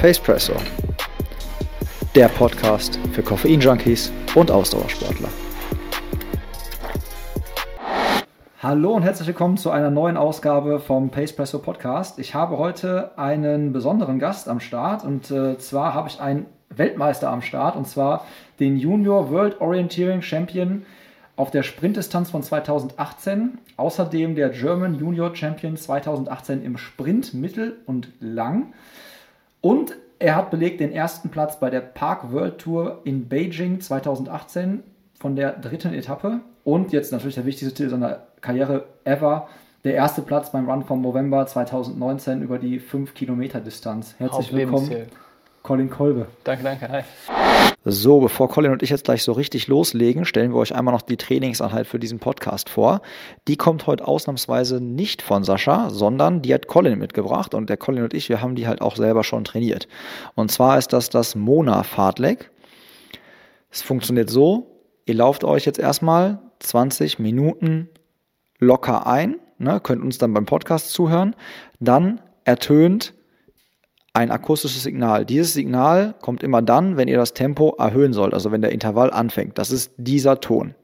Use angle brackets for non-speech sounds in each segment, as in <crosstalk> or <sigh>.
Pacepresso, der Podcast für Koffein-Junkies und Ausdauersportler. Hallo und herzlich willkommen zu einer neuen Ausgabe vom Pacepresso Podcast. Ich habe heute einen besonderen Gast am Start und äh, zwar habe ich einen Weltmeister am Start und zwar den Junior World Orienteering Champion auf der Sprintdistanz von 2018. Außerdem der German Junior Champion 2018 im Sprint Mittel und Lang. Und er hat belegt den ersten Platz bei der Park World Tour in Beijing 2018 von der dritten Etappe. Und jetzt natürlich der wichtigste Titel seiner Karriere ever. Der erste Platz beim Run vom November 2019 über die 5 Kilometer Distanz. Herzlich willkommen, Colin Kolbe. Danke, danke. Hi. So, bevor Colin und ich jetzt gleich so richtig loslegen, stellen wir euch einmal noch die Trainingseinheit für diesen Podcast vor. Die kommt heute ausnahmsweise nicht von Sascha, sondern die hat Colin mitgebracht und der Colin und ich, wir haben die halt auch selber schon trainiert. Und zwar ist das das Mona Fahrtleck. Es funktioniert so, ihr lauft euch jetzt erstmal 20 Minuten locker ein, ne, könnt uns dann beim Podcast zuhören, dann ertönt ein akustisches Signal. Dieses Signal kommt immer dann, wenn ihr das Tempo erhöhen sollt, also wenn der Intervall anfängt. Das ist dieser Ton.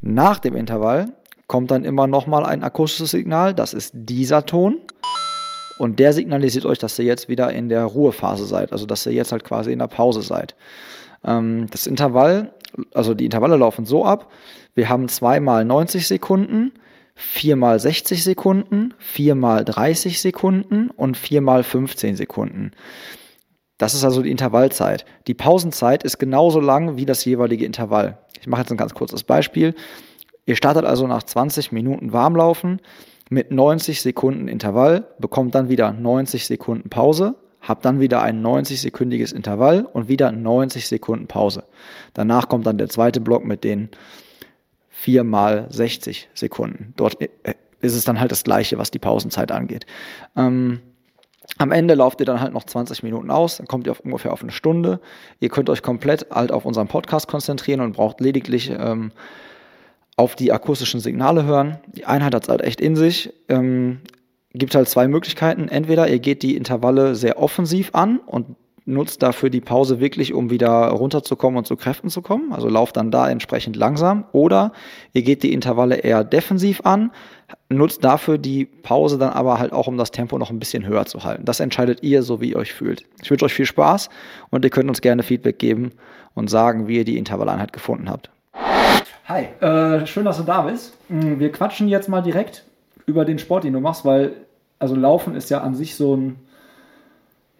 Nach dem Intervall kommt dann immer nochmal ein akustisches Signal, das ist dieser Ton. Und der signalisiert euch, dass ihr jetzt wieder in der Ruhephase seid, also dass ihr jetzt halt quasi in der Pause seid. Ähm, das Intervall, also die Intervalle laufen so ab, wir haben zweimal 90 Sekunden, 4 mal 60 Sekunden, 4 mal 30 Sekunden und 4 mal 15 Sekunden. Das ist also die Intervallzeit. Die Pausenzeit ist genauso lang wie das jeweilige Intervall. Ich mache jetzt ein ganz kurzes Beispiel. Ihr startet also nach 20 Minuten Warmlaufen mit 90 Sekunden Intervall, bekommt dann wieder 90 Sekunden Pause, habt dann wieder ein 90-sekündiges Intervall und wieder 90 Sekunden Pause. Danach kommt dann der zweite Block mit den 4 mal 60 Sekunden. Dort äh, ist es dann halt das Gleiche, was die Pausenzeit angeht. Ähm, am Ende lauft ihr dann halt noch 20 Minuten aus, dann kommt ihr auf ungefähr auf eine Stunde. Ihr könnt euch komplett halt auf unseren Podcast konzentrieren und braucht lediglich ähm, auf die akustischen Signale hören. Die Einheit hat es halt echt in sich. Ähm, gibt halt zwei Möglichkeiten. Entweder ihr geht die Intervalle sehr offensiv an und nutzt dafür die Pause wirklich, um wieder runterzukommen und zu Kräften zu kommen. Also lauft dann da entsprechend langsam. Oder ihr geht die Intervalle eher defensiv an, nutzt dafür die Pause dann aber halt auch, um das Tempo noch ein bisschen höher zu halten. Das entscheidet ihr, so wie ihr euch fühlt. Ich wünsche euch viel Spaß und ihr könnt uns gerne Feedback geben und sagen, wie ihr die Intervalleinheit gefunden habt. Hi, äh, schön, dass du da bist. Mm, wir quatschen jetzt mal direkt über den Sport, den du machst, weil also Laufen ist ja an sich so ein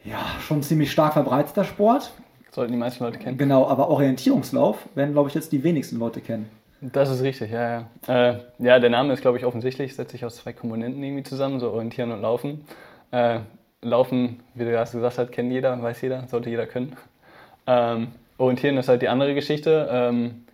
ja, schon ziemlich stark verbreiteter Sport. Sollten die meisten Leute kennen. Genau, aber Orientierungslauf werden, glaube ich, jetzt die wenigsten Leute kennen. Das ist richtig, ja, ja. Äh, ja, der Name ist, glaube ich, offensichtlich, setzt sich aus zwei Komponenten irgendwie zusammen, so Orientieren und Laufen. Äh, Laufen, wie du erst gesagt hast, kennt jeder, weiß jeder, sollte jeder können. Ähm, Orientieren ist halt die andere Geschichte. Ähm,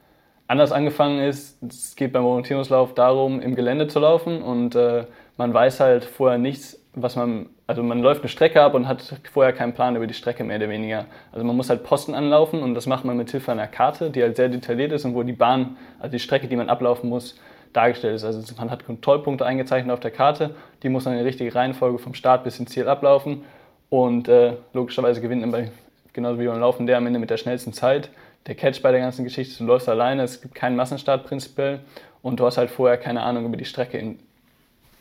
anders angefangen ist, es geht beim Orientierungslauf darum, im Gelände zu laufen und äh, man weiß halt vorher nichts, was man also man läuft eine Strecke ab und hat vorher keinen Plan über die Strecke mehr oder weniger. Also man muss halt Posten anlaufen und das macht man mit Hilfe einer Karte, die halt sehr detailliert ist und wo die Bahn, also die Strecke, die man ablaufen muss, dargestellt ist. Also man hat Kontrollpunkte eingezeichnet auf der Karte, die muss dann in der richtigen Reihenfolge vom Start bis ins Ziel ablaufen und äh, logischerweise gewinnt man bei, genauso wie beim Laufen der am Ende mit der schnellsten Zeit. Der Catch bei der ganzen Geschichte, du läufst alleine, es gibt keinen Massenstart prinzipiell und du hast halt vorher keine Ahnung über die Strecke in,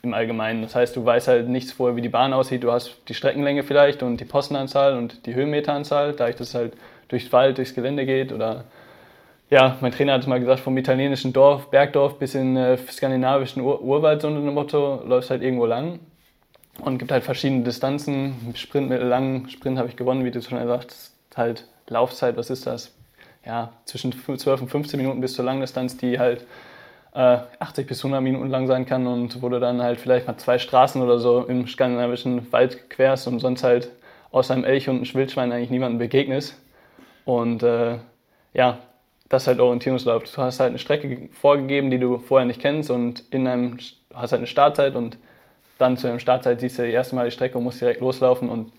im Allgemeinen. Das heißt, du weißt halt nichts vorher, wie die Bahn aussieht. Du hast die Streckenlänge vielleicht und die Postenanzahl und die Höhenmeteranzahl, da ich das halt durchs Wald, durchs Gelände geht oder ja, mein Trainer hat mal gesagt, vom italienischen Dorf, Bergdorf bis in äh, skandinavischen Ur Urwald, so ein Motto, läufst halt irgendwo lang und gibt halt verschiedene Distanzen, Sprint, mittellang, Sprint habe ich gewonnen, wie du schon gesagt hast, halt Laufzeit, was ist das? Ja, zwischen 12 und 15 Minuten bis zur Langdistanz, die halt 80 äh, bis 100 Minuten lang sein kann und wo du dann halt vielleicht mal zwei Straßen oder so im skandinavischen Wald querst und sonst halt außer einem Elch und einem Schwildschwein eigentlich niemandem begegnest. Und äh, ja, das ist halt Orientierungslauf. Du hast halt eine Strecke vorgegeben, die du vorher nicht kennst und in einem hast halt eine Startzeit und dann zu einer Startzeit siehst du das erste Mal die Strecke und musst direkt loslaufen und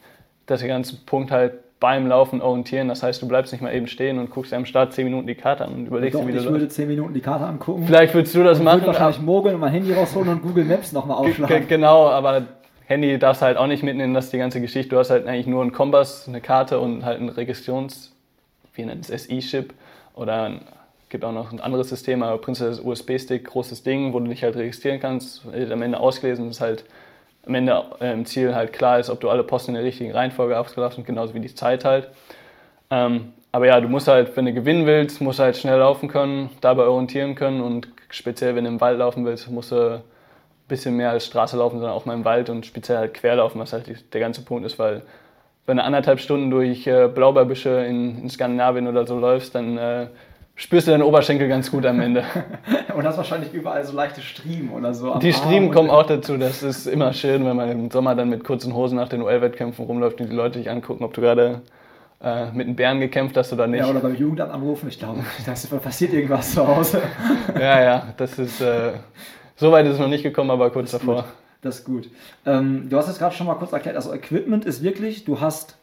das ist der ganze Punkt halt beim Laufen orientieren. Das heißt, du bleibst nicht mal eben stehen und guckst dir am Start 10 Minuten die Karte an und überlegst Doch, dir, wie du Ich würde 10 Minuten die Karte angucken. Vielleicht würdest du das ich machen. Ich würde wahrscheinlich mogeln und mein Handy rausholen und Google Maps nochmal aufschlagen. Genau, aber Handy darfst halt auch nicht mitnehmen, das ist die ganze Geschichte. Du hast halt eigentlich nur einen Kompass, eine Karte und halt ein Registrations, wie nennt es, SI-Chip oder gibt auch noch ein anderes System, aber prinzipiell ist USB-Stick, großes Ding, wo du dich halt registrieren kannst, am Ende ausgelesen, ist halt am Ende äh, im Ziel halt klar ist, ob du alle Posten in der richtigen Reihenfolge ausgelaufen hast, genauso wie die Zeit halt. Ähm, aber ja, du musst halt, wenn du gewinnen willst, musst du halt schnell laufen können, dabei orientieren können und speziell, wenn du im Wald laufen willst, musst du ein bisschen mehr als Straße laufen, sondern auch mal im Wald und speziell halt querlaufen, was halt der ganze Punkt ist, weil wenn du anderthalb Stunden durch äh, Blaubeerbüsche in, in, Skandinavien oder so läufst, dann äh, spürst du deinen Oberschenkel ganz gut am Ende. <laughs> und hast wahrscheinlich überall so leichte Striemen oder so. Die Striemen kommen auch dazu. Das ist immer schön, wenn man im Sommer dann mit kurzen Hosen nach den UL-Wettkämpfen rumläuft und die Leute dich angucken, ob du gerade äh, mit einem Bären gekämpft hast oder nicht. Ja, oder beim Jugendamt anrufen. Ich glaube, <laughs> da passiert irgendwas zu Hause. <laughs> ja, ja, das ist. Äh, so weit ist es noch nicht gekommen, aber kurz das davor. Gut. Das ist gut. Ähm, du hast es gerade schon mal kurz erklärt. Also, Equipment ist wirklich, du hast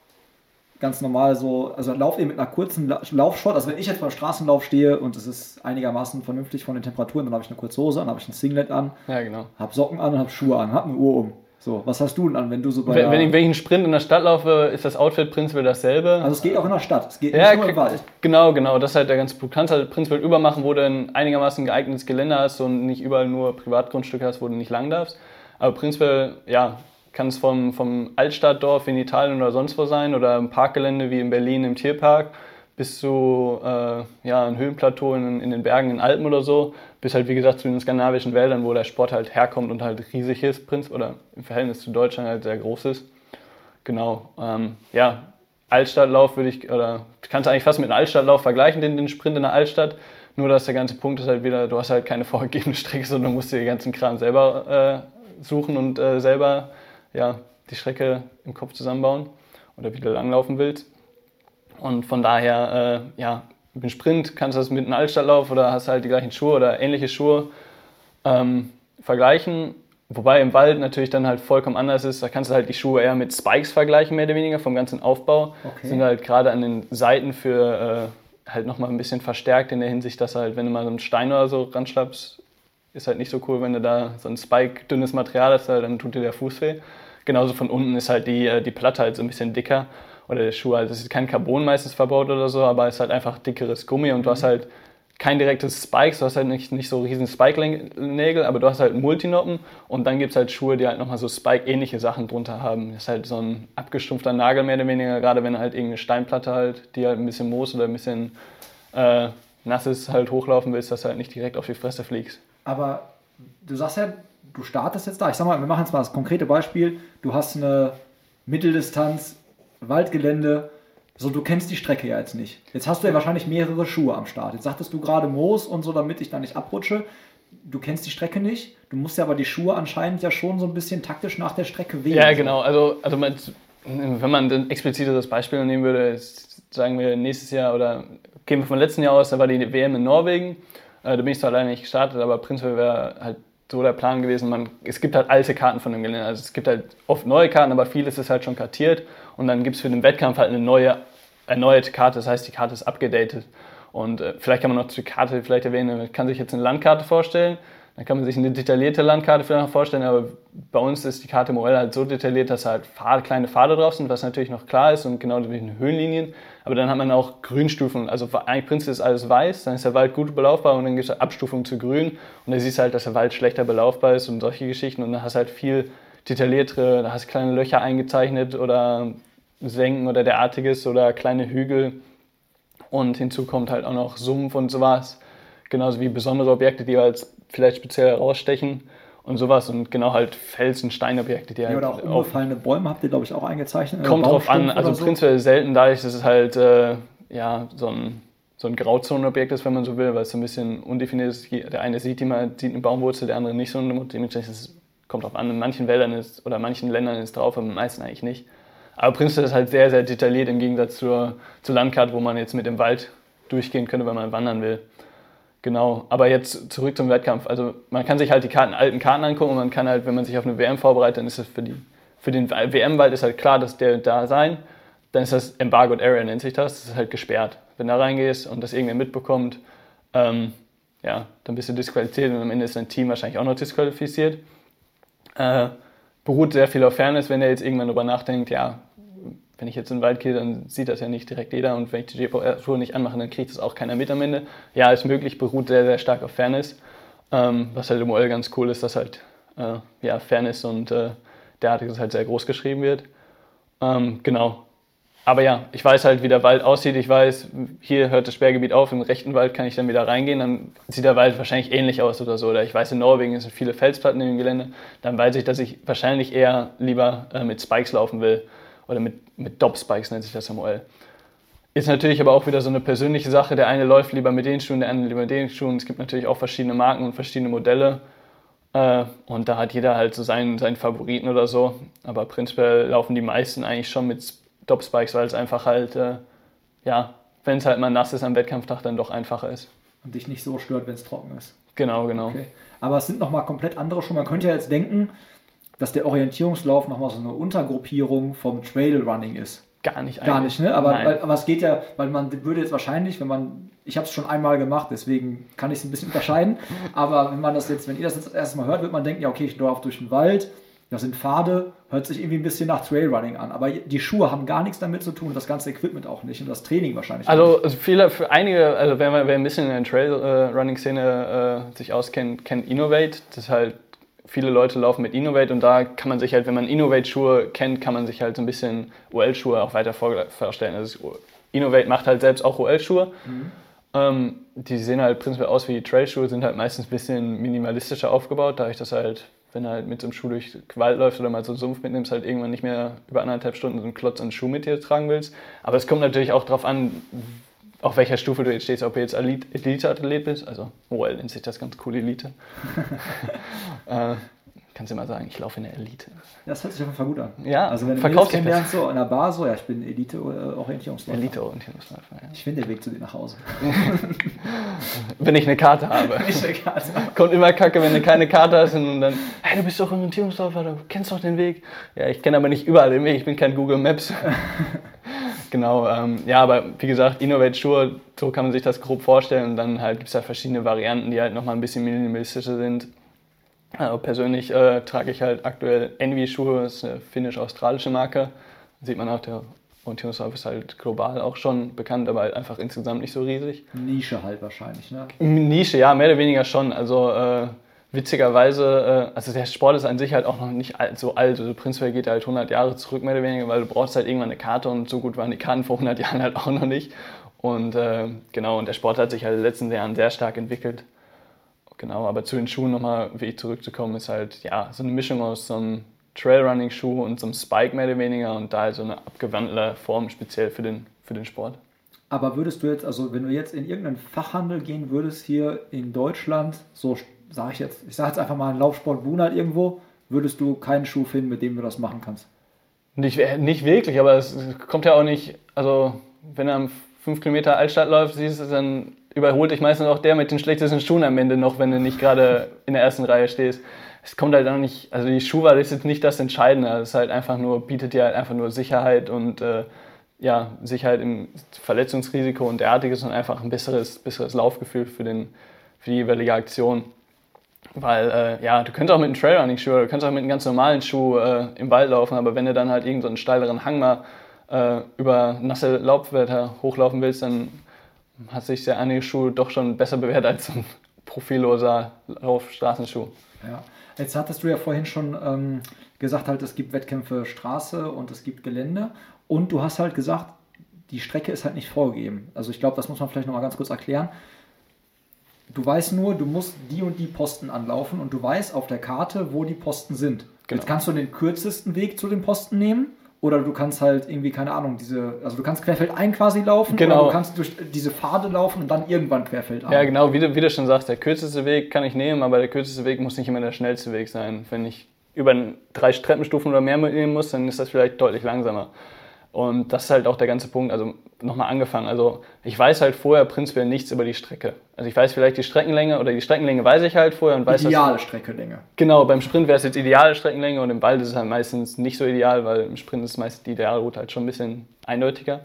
ganz normal so, also lauf eben mit einer kurzen Laufshort. Also wenn ich jetzt beim Straßenlauf stehe und es ist einigermaßen vernünftig von den Temperaturen, dann habe ich eine kurze Hose an, habe ich ein Singlet an, ja, genau. habe Socken an und habe Schuhe an, habe eine Uhr um. So, was hast du denn an, wenn du so bei Wenn, wenn ich, wenn ich einen Sprint in der Stadt laufe, ist das Outfit prinzipiell dasselbe. Also es geht auch in der Stadt, es geht ja, nicht nur im Wald. Genau, genau, das ist halt der ganze Du kannst halt prinzipiell übermachen, wo du ein einigermaßen geeignetes Gelände hast und nicht überall nur Privatgrundstücke hast, wo du nicht lang darfst. Aber prinzipiell, ja, kann es vom, vom Altstadtdorf in Italien oder sonst wo sein oder ein Parkgelände wie in Berlin im Tierpark bis zu äh, ja, ein Höhenplateau in, in, den Bergen in Alpen oder so, bis halt wie gesagt zu den skandinavischen Wäldern, wo der Sport halt herkommt und halt riesig ist, Prinz, oder im Verhältnis zu Deutschland halt sehr groß ist. Genau, ähm, ja, Altstadtlauf würde ich, oder kannst du eigentlich fast mit einem Altstadtlauf vergleichen, den, den Sprint in der Altstadt, nur dass der ganze Punkt ist halt wieder, du hast halt keine vorgegebene Strecke, sondern musst dir den ganzen Kram selber äh, suchen und äh, selber ja, die Strecke im Kopf zusammenbauen oder wie du langlaufen willst. Und von daher, äh, ja, mit dem Sprint kannst du das mit einem Altstadtlauf oder hast halt die gleichen Schuhe oder ähnliche Schuhe ähm, vergleichen. Wobei im Wald natürlich dann halt vollkommen anders ist. Da kannst du halt die Schuhe eher mit Spikes vergleichen, mehr oder weniger, vom ganzen Aufbau. Okay. Sind halt gerade an den Seiten für äh, halt nochmal ein bisschen verstärkt in der Hinsicht, dass halt, wenn du mal so einen Stein oder so ranschlappst, ist halt nicht so cool, wenn du da so ein Spike, dünnes Material hast, dann tut dir der Fuß weh. Genauso von unten ist halt die, äh, die Platte halt so ein bisschen dicker oder der Schuh halt, das ist kein Carbon meistens verbaut oder so, aber es ist halt einfach dickeres Gummi und du hast mhm. halt kein direktes Spikes, du hast halt nicht, nicht so riesen Spike-Nägel, aber du hast halt Multinoppen und dann gibt es halt Schuhe, die halt nochmal so Spike-ähnliche Sachen drunter haben. Das ist halt so ein abgestumpfter Nagel mehr oder weniger, gerade wenn halt irgendeine Steinplatte halt, die halt ein bisschen Moos oder ein bisschen äh, nass ist, halt hochlaufen willst, dass du halt nicht direkt auf die Fresse fliegst. Aber du sagst ja, du startest jetzt da. Ich sag mal, wir machen jetzt mal das konkrete Beispiel. Du hast eine Mitteldistanz, Waldgelände. So, du kennst die Strecke ja jetzt nicht. Jetzt hast du ja wahrscheinlich mehrere Schuhe am Start. Jetzt sagtest du gerade Moos und so, damit ich da nicht abrutsche. Du kennst die Strecke nicht. Du musst ja aber die Schuhe anscheinend ja schon so ein bisschen taktisch nach der Strecke wählen. Ja, genau. Also, also wenn man ein explizites Beispiel nehmen würde, sagen wir nächstes Jahr oder gehen wir vom letzten Jahr aus, da war die WM in Norwegen. Äh, da bin ich zwar leider nicht gestartet, aber prinzipiell wäre halt so der Plan gewesen, man, es gibt halt alte Karten von dem Gelände. Also es gibt halt oft neue Karten, aber vieles ist halt schon kartiert. Und dann gibt es für den Wettkampf halt eine neue, erneuerte Karte. Das heißt, die Karte ist abgedatet. Und äh, vielleicht kann man noch zur Karte vielleicht erwähnen, man kann sich jetzt eine Landkarte vorstellen. Dann kann man sich eine detaillierte Landkarte vielleicht vorstellen, aber bei uns ist die Karte Morell halt so detailliert, dass halt Pfade, kleine Pfade drauf sind, was natürlich noch klar ist und genau wie Höhenlinien. Aber dann hat man auch Grünstufen. Also eigentlich prinzipiell ist alles weiß, dann ist der Wald gut belaufbar und dann gibt es Abstufungen zu grün. Und dann siehst du halt, dass der Wald schlechter belaufbar ist und solche Geschichten. Und dann hast du halt viel detailliertere, da hast du kleine Löcher eingezeichnet oder Senken oder derartiges oder kleine Hügel. Und hinzu kommt halt auch noch Sumpf und sowas. Genauso wie besondere Objekte, die als vielleicht speziell herausstechen und sowas und genau halt Felsen, Steinobjekte, die ja, halt. Oder auch umgefallene Bäume habt ihr, glaube ich, auch eingezeichnet. Kommt drauf an, also so. prinzipiell selten, dadurch, dass es halt äh, ja, so ein, so ein Grauzonenobjekt ist, wenn man so will, weil es so ein bisschen undefiniert ist. Der eine sieht, die mal, sieht eine Baumwurzel, der andere nicht so. Dementsprechend kommt drauf an. In manchen Wäldern ist oder manchen Ländern ist drauf, aber in den meisten eigentlich nicht. Aber prinzipiell ist halt sehr, sehr detailliert im Gegensatz zur, zur Landkarte, wo man jetzt mit dem Wald durchgehen könnte, wenn man wandern will. Genau, aber jetzt zurück zum Wettkampf. Also man kann sich halt die Karten, alten Karten angucken und man kann halt, wenn man sich auf eine WM vorbereitet, dann ist es für, die, für den WM-Wald ist halt klar, dass der da sein. Dann ist das Embargoed Area, nennt sich das. Das ist halt gesperrt. Wenn du da reingehst und das irgendwer mitbekommt, ähm, ja, dann bist du disqualifiziert und am Ende ist dein Team wahrscheinlich auch noch disqualifiziert. Äh, beruht sehr viel auf Fairness, wenn er jetzt irgendwann darüber nachdenkt, ja, wenn ich jetzt in den Wald gehe, dann sieht das ja nicht direkt jeder und wenn ich die GPR-Tour nicht anmache, dann kriegt das auch keiner mit am Ende. Ja, ist möglich, beruht sehr, sehr stark auf Fairness. Ähm, was halt im OL ganz cool ist, dass halt äh, ja, Fairness und äh, derartiges halt sehr groß geschrieben wird. Ähm, genau. Aber ja, ich weiß halt, wie der Wald aussieht. Ich weiß, hier hört das Sperrgebiet auf, im rechten Wald kann ich dann wieder reingehen. Dann sieht der Wald wahrscheinlich ähnlich aus oder so. Oder ich weiß, in Norwegen sind viele Felsplatten im Gelände. Dann weiß ich, dass ich wahrscheinlich eher lieber äh, mit Spikes laufen will. Oder mit, mit Dop-Spikes nennt sich das im OL. Ist natürlich aber auch wieder so eine persönliche Sache. Der eine läuft lieber mit den Schuhen, der andere lieber mit den Schuhen. Es gibt natürlich auch verschiedene Marken und verschiedene Modelle. Äh, und da hat jeder halt so seinen, seinen Favoriten oder so. Aber prinzipiell laufen die meisten eigentlich schon mit Top-Spikes, weil es einfach halt, äh, ja, wenn es halt mal nass ist am Wettkampftag, dann doch einfacher ist. Und dich nicht so stört, wenn es trocken ist. Genau, genau. Okay. Aber es sind nochmal komplett andere Schuhe. Man könnte ja jetzt denken, dass der Orientierungslauf nochmal so eine Untergruppierung vom Trailrunning ist. Gar nicht eigentlich. Gar nicht, ne? Aber, weil, aber es geht ja, weil man würde jetzt wahrscheinlich, wenn man, ich habe es schon einmal gemacht, deswegen kann ich es ein bisschen unterscheiden, <laughs> aber wenn man das jetzt, wenn ihr das jetzt erstmal hört, wird man denken, ja okay, ich laufe durch den Wald, das sind Pfade, hört sich irgendwie ein bisschen nach Trailrunning an. Aber die Schuhe haben gar nichts damit zu tun, das ganze Equipment auch nicht und das Training wahrscheinlich also, also viele, für einige, also wer, wer ein bisschen in der Trailrunning-Szene äh, sich auskennt, kennt Innovate. Das ist halt viele Leute laufen mit Innovate und da kann man sich halt, wenn man Innovate-Schuhe kennt, kann man sich halt so ein bisschen OL-Schuhe auch weiter vorstellen. Also Innovate macht halt selbst auch OL-Schuhe. Mhm. Ähm, die sehen halt prinzipiell aus wie Trail-Schuhe, sind halt meistens ein bisschen minimalistischer aufgebaut, da ich das halt, wenn du halt mit so einem Schuh durch Wald läufst oder mal so einen Sumpf mitnimmst, halt irgendwann nicht mehr über anderthalb Stunden so einen Klotz an Schuh mit dir tragen willst. Aber es kommt natürlich auch darauf an, auf welcher Stufe du jetzt stehst, ob du jetzt Elite-Athlet bist, also OL nennt sich das ganz cool Elite. <laughs> äh, kannst du immer sagen, ich laufe in der Elite. Das hört sich auf jeden Fall gut an. Ja, also wenn du mich kennenlernst, so an der Bar, so, ja, ich bin Elite-Orientierungsläufer. Elite-Orientierungsläufer, ja. Ich finde den Weg zu dir nach Hause. <laughs> wenn ich eine Karte habe. Wenn ich eine Karte. Kommt immer Kacke, wenn du keine Karte hast und dann, hey, du bist doch Orientierungsläufer, du kennst doch den Weg. Ja, ich kenne aber nicht überall den Weg, ich bin kein Google Maps. <laughs> Genau, ähm, ja, aber wie gesagt, Innovate Schuhe, so kann man sich das grob vorstellen. Und dann halt gibt es da verschiedene Varianten, die halt nochmal ein bisschen minimalistischer sind. Also persönlich äh, trage ich halt aktuell Envy-Schuhe, das ist eine finnisch-australische Marke. Sieht man auch, der Orientierungslauf ist halt global auch schon bekannt, aber halt einfach insgesamt nicht so riesig. Nische halt wahrscheinlich, ne? Nische, ja, mehr oder weniger schon. Also äh, witzigerweise, äh, also der Sport ist an sich halt auch noch nicht so alt. Also prinzipiell geht er halt 100 Jahre zurück, mehr oder weniger, weil du brauchst halt irgendwann eine Karte und so gut waren die Karten vor 100 Jahren halt auch noch nicht. Und äh, genau, und der Sport hat sich halt in den letzten Jahren sehr stark entwickelt. Genau, aber zu den Schuhen nochmal, wie ich zurückzukommen, ist halt, ja, so eine Mischung aus so einem Trailrunning-Schuh und so einem Spike mehr oder weniger und da halt so eine abgewandelte Form speziell für den, für den Sport. Aber würdest du jetzt, also wenn du jetzt in irgendeinen Fachhandel gehen würdest hier in Deutschland, so sage ich jetzt, ich sage jetzt einfach mal einen Laufsport Brunert irgendwo, würdest du keinen Schuh finden, mit dem du das machen kannst? Nicht, nicht wirklich, aber es kommt ja auch nicht, also wenn er am 5 Kilometer Altstadt läuft, siehst du, dann überholt dich meistens auch der mit den schlechtesten Schuhen am Ende noch, wenn du nicht gerade in der ersten Reihe stehst. Es kommt halt auch nicht, also die Schuhwahl ist jetzt nicht das Entscheidende, es ist halt einfach nur, bietet dir halt einfach nur Sicherheit und äh, ja, Sicherheit im Verletzungsrisiko und derartiges und einfach ein besseres, besseres Laufgefühl für, den, für die jeweilige Aktion. Weil, äh, ja, du könntest auch mit einem Trailrunning-Schuh, du könntest auch mit einem ganz normalen Schuh äh, im Wald laufen, aber wenn du dann halt irgendeinen so steileren Hang mal äh, über nasse Laubwetter hochlaufen willst, dann hat sich der einige Schuh doch schon besser bewährt als ein profilloser Laufstraßenschuh. Ja, jetzt hattest du ja vorhin schon ähm, gesagt, halt, es gibt Wettkämpfe Straße und es gibt Gelände und du hast halt gesagt, die Strecke ist halt nicht vorgegeben. Also ich glaube, das muss man vielleicht nochmal ganz kurz erklären. Du weißt nur, du musst die und die Posten anlaufen und du weißt auf der Karte, wo die Posten sind. Genau. Jetzt kannst du den kürzesten Weg zu den Posten nehmen oder du kannst halt irgendwie, keine Ahnung, diese, also du kannst querfeldein quasi laufen genau. oder du kannst durch diese Pfade laufen und dann irgendwann querfeldein. Ja, genau, wie du, wie du schon sagst, der kürzeste Weg kann ich nehmen, aber der kürzeste Weg muss nicht immer der schnellste Weg sein. Wenn ich über drei Treppenstufen oder mehr mitnehmen muss, dann ist das vielleicht deutlich langsamer. Und das ist halt auch der ganze Punkt, also nochmal angefangen. Also ich weiß halt vorher prinzipiell nichts über die Strecke. Also ich weiß vielleicht die Streckenlänge oder die Streckenlänge weiß ich halt vorher und weiß Ideale Streckenlänge. Genau, beim Sprint wäre es jetzt ideale Streckenlänge und im Wald ist es halt meistens nicht so ideal, weil im Sprint ist meist die Idealroute halt schon ein bisschen eindeutiger.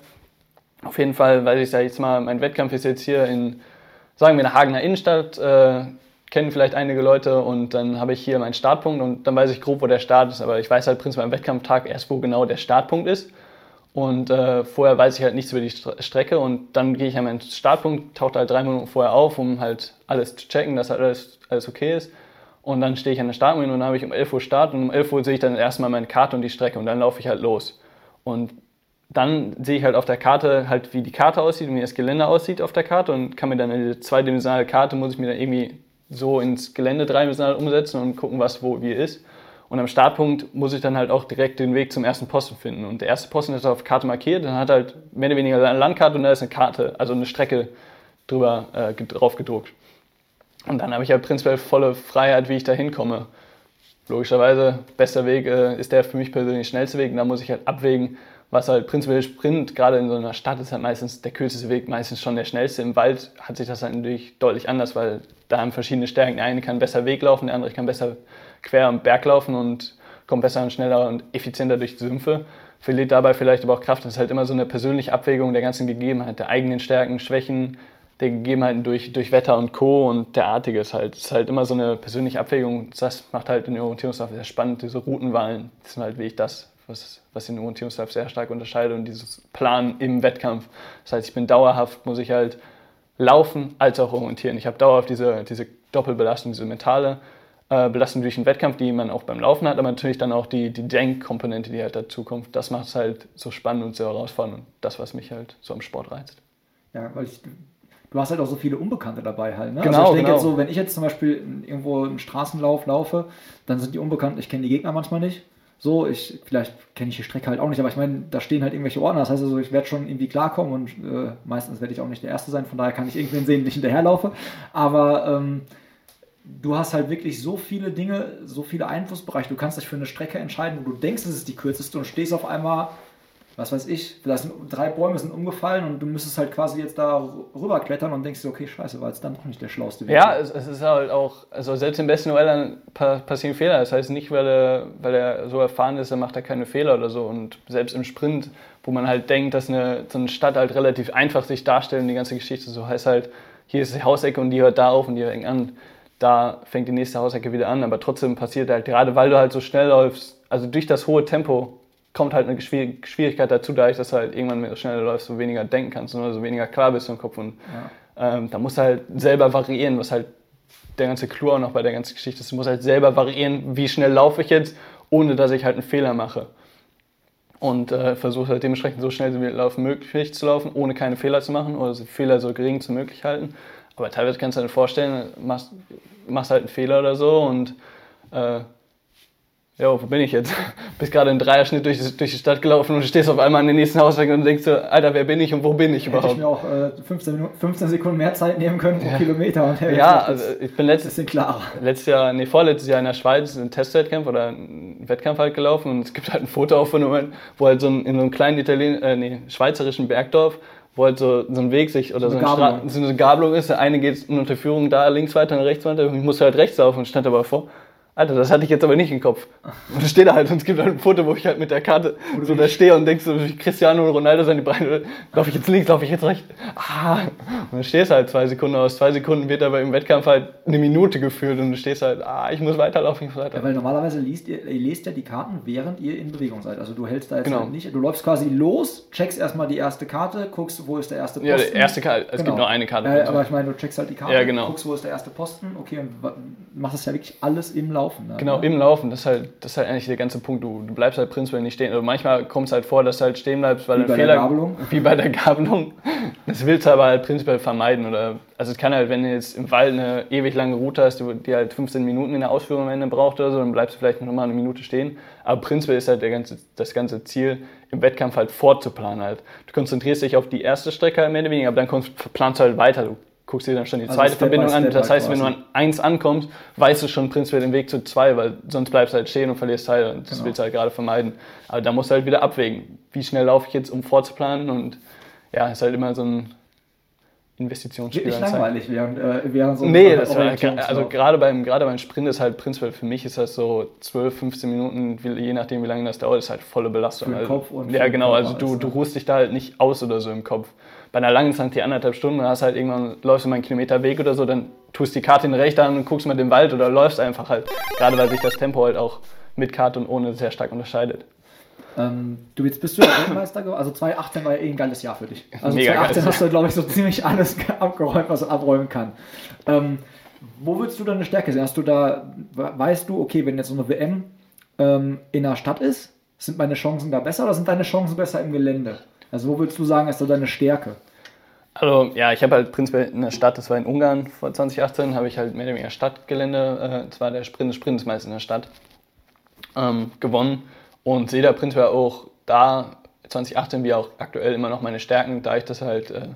Auf jeden Fall weiß ich, sag jetzt mal, mein Wettkampf ist jetzt hier in, sagen wir, in der Hagener Innenstadt. Äh, kennen vielleicht einige Leute und dann habe ich hier meinen Startpunkt und dann weiß ich grob, wo der Start ist. Aber ich weiß halt prinzipiell am Wettkampftag erst, wo genau der Startpunkt ist. Und äh, vorher weiß ich halt nichts über die Strecke und dann gehe ich an meinen Startpunkt, tauche halt drei Minuten vorher auf, um halt alles zu checken, dass halt alles, alles okay ist. Und dann stehe ich an der Startlinie und dann habe ich um 11 Uhr Start und um 11 Uhr sehe ich dann erstmal meine Karte und die Strecke und dann laufe ich halt los. Und dann sehe ich halt auf der Karte halt, wie die Karte aussieht und wie das Gelände aussieht auf der Karte und kann mir dann eine zweidimensionale Karte, muss ich mir dann irgendwie so ins Gelände dreidimensional umsetzen und gucken, was wo wie ist. Und am Startpunkt muss ich dann halt auch direkt den Weg zum ersten Posten finden. Und der erste Posten ist auf Karte markiert, dann hat halt mehr oder weniger eine Landkarte und da ist eine Karte, also eine Strecke drüber äh, drauf gedruckt. Und dann habe ich halt prinzipiell volle Freiheit, wie ich da hinkomme. Logischerweise, bester Weg äh, ist der für mich persönlich schnellste Weg. Und da muss ich halt abwägen, was halt prinzipiell Sprint, gerade in so einer Stadt ist halt meistens der kürzeste Weg, meistens schon der schnellste. Im Wald hat sich das halt natürlich deutlich anders, weil da haben verschiedene Stärken. Der eine kann besser Weg laufen, der andere kann besser quer am Berg laufen und kommt besser und schneller und effizienter durch die Sümpfe. Verliert dabei vielleicht aber auch Kraft. Das ist halt immer so eine persönliche Abwägung der ganzen Gegebenheiten, der eigenen Stärken, Schwächen, der Gegebenheiten durch, durch Wetter und Co. und derartiges halt. Es ist halt immer so eine persönliche Abwägung. Das macht halt den Orientierungslauf sehr spannend, diese Routenwahlen. Das sind halt wirklich das, was, was den Orientierungslauf sehr stark unterscheidet und dieses Plan im Wettkampf. Das heißt, ich bin dauerhaft, muss ich halt laufen als auch orientieren. Ich habe dauerhaft diese, diese Doppelbelastung, diese mentale äh, Belastung durch den Wettkampf, die man auch beim Laufen hat, aber natürlich dann auch die, die Denkkomponente, die halt dazukommt. Das macht es halt so spannend und so herausfordernd und das, was mich halt so am Sport reizt. Ja, weil ich, du hast halt auch so viele Unbekannte dabei halt. Ne? Genau, also ich denke genau. jetzt so, wenn ich jetzt zum Beispiel irgendwo einen Straßenlauf laufe, dann sind die Unbekannten, ich kenne die Gegner manchmal nicht. So, ich, vielleicht kenne ich die Strecke halt auch nicht, aber ich meine, da stehen halt irgendwelche Ordner. Das heißt also, ich werde schon irgendwie klarkommen und äh, meistens werde ich auch nicht der Erste sein, von daher kann ich irgendwen sehen, wenn ich hinterherlaufe. Aber ähm, du hast halt wirklich so viele Dinge, so viele Einflussbereiche. Du kannst dich für eine Strecke entscheiden, wo du denkst, es ist die kürzeste und stehst auf einmal, was weiß ich, vielleicht sind drei Bäume sind umgefallen und du müsstest halt quasi jetzt da rüberklettern und denkst okay, scheiße, war jetzt dann doch nicht der schlauste Weg. Ja, es, ist halt auch, also selbst im besten Duell passieren Fehler. Das heißt nicht, weil er, weil er so erfahren ist, dann macht er keine Fehler oder so. Und selbst im Sprint, wo man halt denkt, dass eine, so eine Stadt halt relativ einfach sich darstellt und die ganze Geschichte so heißt halt, hier ist die Hausecke und die hört da auf und die fängt an da fängt die nächste Hausecke wieder an, aber trotzdem passiert halt, gerade weil du halt so schnell läufst, also durch das hohe Tempo kommt halt eine Schwierigkeit dazu, dadurch, dass du halt irgendwann mehr schneller läufst, so weniger denken kannst, und so weniger klar bist im Kopf und ja. ähm, da musst du halt selber variieren, was halt der ganze Clou auch noch bei der ganzen Geschichte ist. Du musst halt selber variieren, wie schnell laufe ich jetzt, ohne dass ich halt einen Fehler mache. Und äh, versuche halt dementsprechend so schnell wie möglich zu laufen, ohne keine Fehler zu machen oder Fehler so gering wie möglich halten. Aber teilweise kannst du dir vorstellen, machst, machst halt einen Fehler oder so und äh, ja, wo bin ich jetzt? <laughs> Bist gerade in Dreierschnitt durch, durch die Stadt gelaufen und stehst auf einmal an den nächsten Hausweg und denkst so, Alter, wer bin ich und wo bin ich überhaupt? Hätte ich mir auch äh, 15, Minuten, 15 Sekunden mehr Zeit nehmen können pro ja. Kilometer. Und ja, also ich bin letztes, klarer. letztes Jahr, nee, vorletztes Jahr in der Schweiz einen Testwettkampf oder einen Wettkampf halt gelaufen und es gibt halt ein Foto auf von einem, wo halt so ein, in so einem kleinen Italien, äh, nee, schweizerischen Bergdorf wo halt so, so ein Weg sich oder so, so, eine, so eine Gabelung ist. Der eine geht in Unterführung da links weiter und rechts weiter. Ich muss halt rechts laufen und stand aber vor. Alter, das hatte ich jetzt aber nicht im Kopf. Und steht da halt und es gibt halt ein Foto, wo ich halt mit der Karte so da stehe und denkst so, wie Cristiano Ronaldo seine Beine, laufe ich jetzt links, laufe ich jetzt rechts. Ah. Und dann stehst du halt zwei Sekunden aus. Zwei Sekunden wird aber im Wettkampf halt eine Minute gefühlt und du stehst halt, ah, ich muss weiterlaufen, ich muss weiter. Ja, weil normalerweise liest ihr, ihr lest ja die Karten, während ihr in Bewegung seid. Also du hältst da jetzt genau. halt nicht, du läufst quasi los, checkst erstmal die erste Karte, guckst, wo ist der erste Posten. Ja, die erste Karte, es genau. gibt nur eine Karte. Äh, aber ich meine, du checkst halt die Karte, ja, genau. guckst, wo ist der erste Posten, okay, und machst das ja wirklich alles im Laufen. Ne? Genau, im Laufen, das ist halt, das ist halt eigentlich der ganze Punkt. Du, du bleibst halt prinzipiell nicht stehen. Also manchmal kommt es halt vor, dass du halt stehen bleibst, weil wie ein bei Fehler. Der Gabelung. <laughs> Wie bei der Gabelung. Das willst du aber halt prinzipiell vermeiden. Oder, also es kann halt, wenn du jetzt im Wald eine ewig lange Route hast, die halt 15 Minuten in der Ausführung am Ende braucht oder so, dann bleibst du vielleicht noch mal eine Minute stehen. Aber prinzipiell ist halt der ganze, das ganze Ziel, im Wettkampf halt vorzuplanen halt. Du konzentrierst dich auf die erste Strecke mehr oder weniger, aber dann planst du halt weiter. Du guckst dir dann schon die also zweite Verbindung an. Das heißt, wenn du an 1 ankommst, weißt du schon prinzipiell den Weg zu 2, weil sonst bleibst du halt stehen und verlierst Teile. Und das genau. willst du halt gerade vermeiden. Aber da musst du halt wieder abwägen. Wie schnell laufe ich jetzt, um vorzuplanen? Und ja, ist halt immer so ein Investitionsspiel. Nicht langweilig während, äh, während so Nee, das war, also gerade beim, gerade beim Sprint ist halt prinzipiell für mich ist das so 12, 15 Minuten, je nachdem wie lange das dauert, ist halt volle Belastung. Für den also, Kopf und ja, genau, also du, du ruhst dich da halt nicht aus oder so im Kopf. Bei einer langen Distanz die anderthalb Stunden, hast halt irgendwann, läufst du mal einen Kilometer Weg oder so, dann tust die Karte in recht an und guckst mal den Wald oder läufst einfach halt. Gerade weil sich das Tempo halt auch mit Karte und ohne sehr stark unterscheidet. Ähm, du jetzt bist du ja Weltmeister geworden. Also 2018 war ja eh ein geiles Jahr für dich. Also Mega 2018 geiles hast du, glaube ich, so ziemlich alles abgeräumt, was du abräumen kann. Ähm, wo würdest du deine Stärke sehen? Hast du da, weißt du, okay, wenn jetzt so eine WM ähm, in der Stadt ist, sind meine Chancen da besser oder sind deine Chancen besser im Gelände? Also wo würdest du sagen, ist da deine Stärke? Also ja, ich habe halt prinzipiell in der Stadt, das war in Ungarn vor 2018, habe ich halt mehr oder weniger Stadtgelände, äh, zwar der Sprint, Sprint ist meist in der Stadt, ähm, gewonnen und sehe da prinzipiell auch da 2018 wie auch aktuell immer noch meine Stärken, da ich das halt, äh,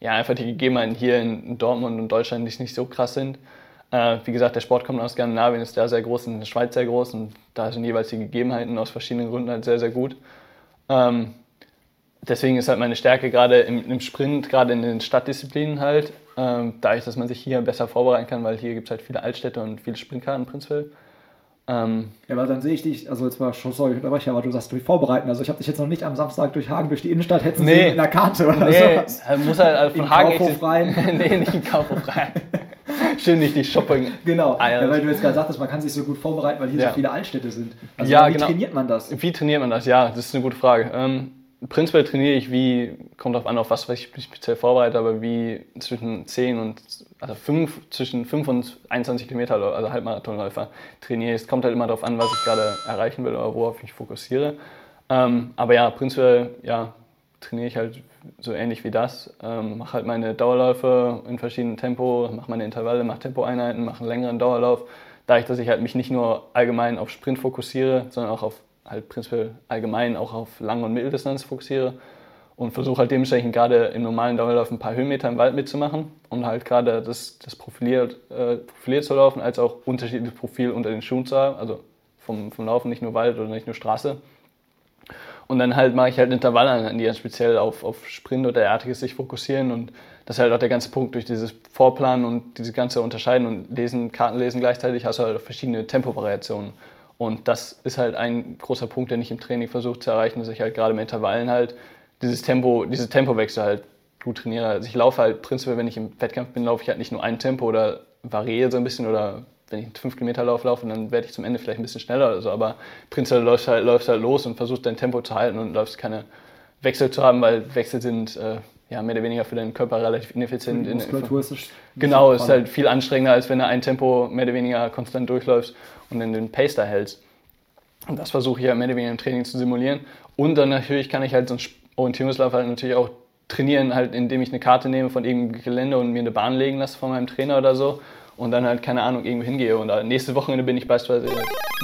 ja einfach die Gegebenheiten hier in Dortmund und Deutschland nicht, nicht so krass sind. Äh, wie gesagt, der Sport kommt aus Skandinavien, ist da sehr groß, in der Schweiz sehr groß und da sind jeweils die Gegebenheiten aus verschiedenen Gründen halt sehr, sehr gut. Ähm, deswegen ist halt meine Stärke gerade im, im Sprint, gerade in den Stadtdisziplinen halt, ähm, dadurch, dass man sich hier besser vorbereiten kann, weil hier gibt es halt viele Altstädte und viele Sprintkarten prinzipiell. Ähm, Ja, aber dann sehe ich dich, also jetzt war schon, sorry, ich unterbreche, aber du sagst durch Vorbereiten. Also ich habe dich jetzt noch nicht am Samstag durch Hagen, durch die Innenstadt hetzen Nee. sehen mit einer Karte oder nee, sowas. er muss halt also von In Hagen Kaufhof rein. <laughs> nee, nicht in Kaufhof rein. <laughs> Schön nicht die Shopping. Genau, ja, weil du jetzt gerade sagtest, man kann sich so gut vorbereiten, weil hier Ja. so viele Altstädte sind. Also Ja, wie genau. trainiert man das? Wie trainiert man das? Ja, das ist eine gute Frage. Ähm, prinzipiell trainiere ich wie, kommt darauf an, auf was ich mich speziell vorbereite, aber wie zwischen 10 und, also 5, zwischen 5 und 21 Kilometer, also Halbmarathonläufer trainiere ich. Es kommt halt immer darauf an, was ich gerade erreichen will oder worauf ich mich fokussiere. Ähm, aber ja, prinzipiell, ja, trainiere ich halt so ähnlich wie das. Ähm, mache halt meine Dauerläufe in verschiedenen Tempo, mache meine Intervalle, mache Tempoeinheiten, mache einen längeren Dauerlauf. Dadurch, dass ich halt mich nicht nur allgemein auf Sprint fokussiere, sondern auch auf halt prinzipiell allgemein auch auf Lang- und Mitteldistanz fokussiere und versuche halt dementsprechend gerade im normalen Dauerlauf ein paar Höhenmeter im Wald mitzumachen und halt gerade das, das profiliert, äh, profiliert zu laufen, als auch unterschiedliches Profil unter den Schuhen zu haben, also vom, vom Laufen nicht nur Wald oder nicht nur Straße. Und dann halt mache ich halt Intervalleinheiten, die dann speziell auf, auf Sprint oder derartiges sich fokussieren. Und das ist halt auch der ganze Punkt durch dieses Vorplanen und dieses ganze Unterscheiden und Lesen, Kartenlesen gleichzeitig hast du halt verschiedene Tempovariationen. Und das ist halt ein großer Punkt, den ich im Training versuche zu erreichen, dass ich halt gerade mit Intervallen halt dieses Tempo, diese Tempowechsel halt gut trainiere. Also ich laufe halt prinzipiell, wenn ich im Wettkampf bin, laufe ich halt nicht nur ein Tempo oder variiere so ein bisschen oder wenn ich einen 5 Kilometer Lauf laufe, dann werde ich zum Ende vielleicht ein bisschen schneller oder so, aber prinzipiell läufst halt, läufst halt los und versuchst dein Tempo zu halten und läufst keine Wechsel zu haben, weil Wechsel sind äh, ja mehr oder weniger für deinen Körper relativ ineffizient. Die in- Muskulatur ist es- Genau, ist ist halt viel anstrengender, als wenn du ein Tempo mehr oder weniger konstant durchläufst und in den Pace da hältst. Und das versuche ich ja mehr oder weniger im Training zu simulieren. Und dann natürlich kann ich halt so einen Orientierungslauf halt natürlich auch trainieren, halt indem ich eine Karte nehme von irgendeinem Gelände und mir eine Bahn legen lasse von meinem Trainer oder so. Und dann halt, keine Ahnung, irgendwo hingehe. Und äh, nächste Wochenende bin ich beispielsweise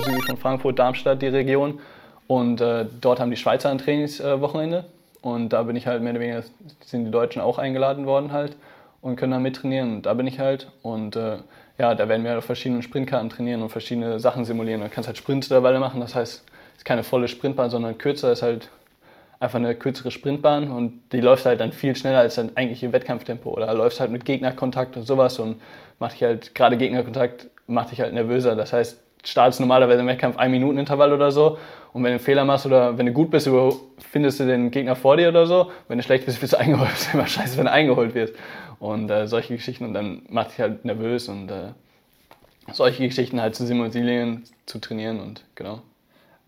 südlich von Frankfurt, Darmstadt, die Region. Und äh, dort haben die Schweizer ein Trainingswochenende. Und da bin ich halt mehr oder weniger, sind die Deutschen auch eingeladen worden halt und können da mittrainieren. Und da bin ich halt. Und äh, ja, da werden wir halt auf verschiedenen Sprintkarten trainieren und verschiedene Sachen simulieren. Du kannst halt Sprintintervalle machen, das heißt, es ist keine volle Sprintbahn, sondern kürzer, ist halt einfach eine kürzere Sprintbahn und die läuft halt dann viel schneller als dann eigentlich im Wettkampftempo oder läufst halt mit Gegnerkontakt und sowas und macht dich halt, gerade Gegnerkontakt macht dich halt nervöser. Das heißt, startest normalerweise im Wettkampf ein Minuten Intervall oder so und wenn du einen Fehler machst oder wenn du gut bist, findest du den Gegner vor dir oder so. Wenn du schlecht bist, wirst du <laughs> eingeholt. Das ist immer scheiße, wenn du eingeholt wirst. Und äh, solche Geschichten und dann macht dich halt nervös und äh, solche Geschichten halt zu simulieren, zu trainieren und genau.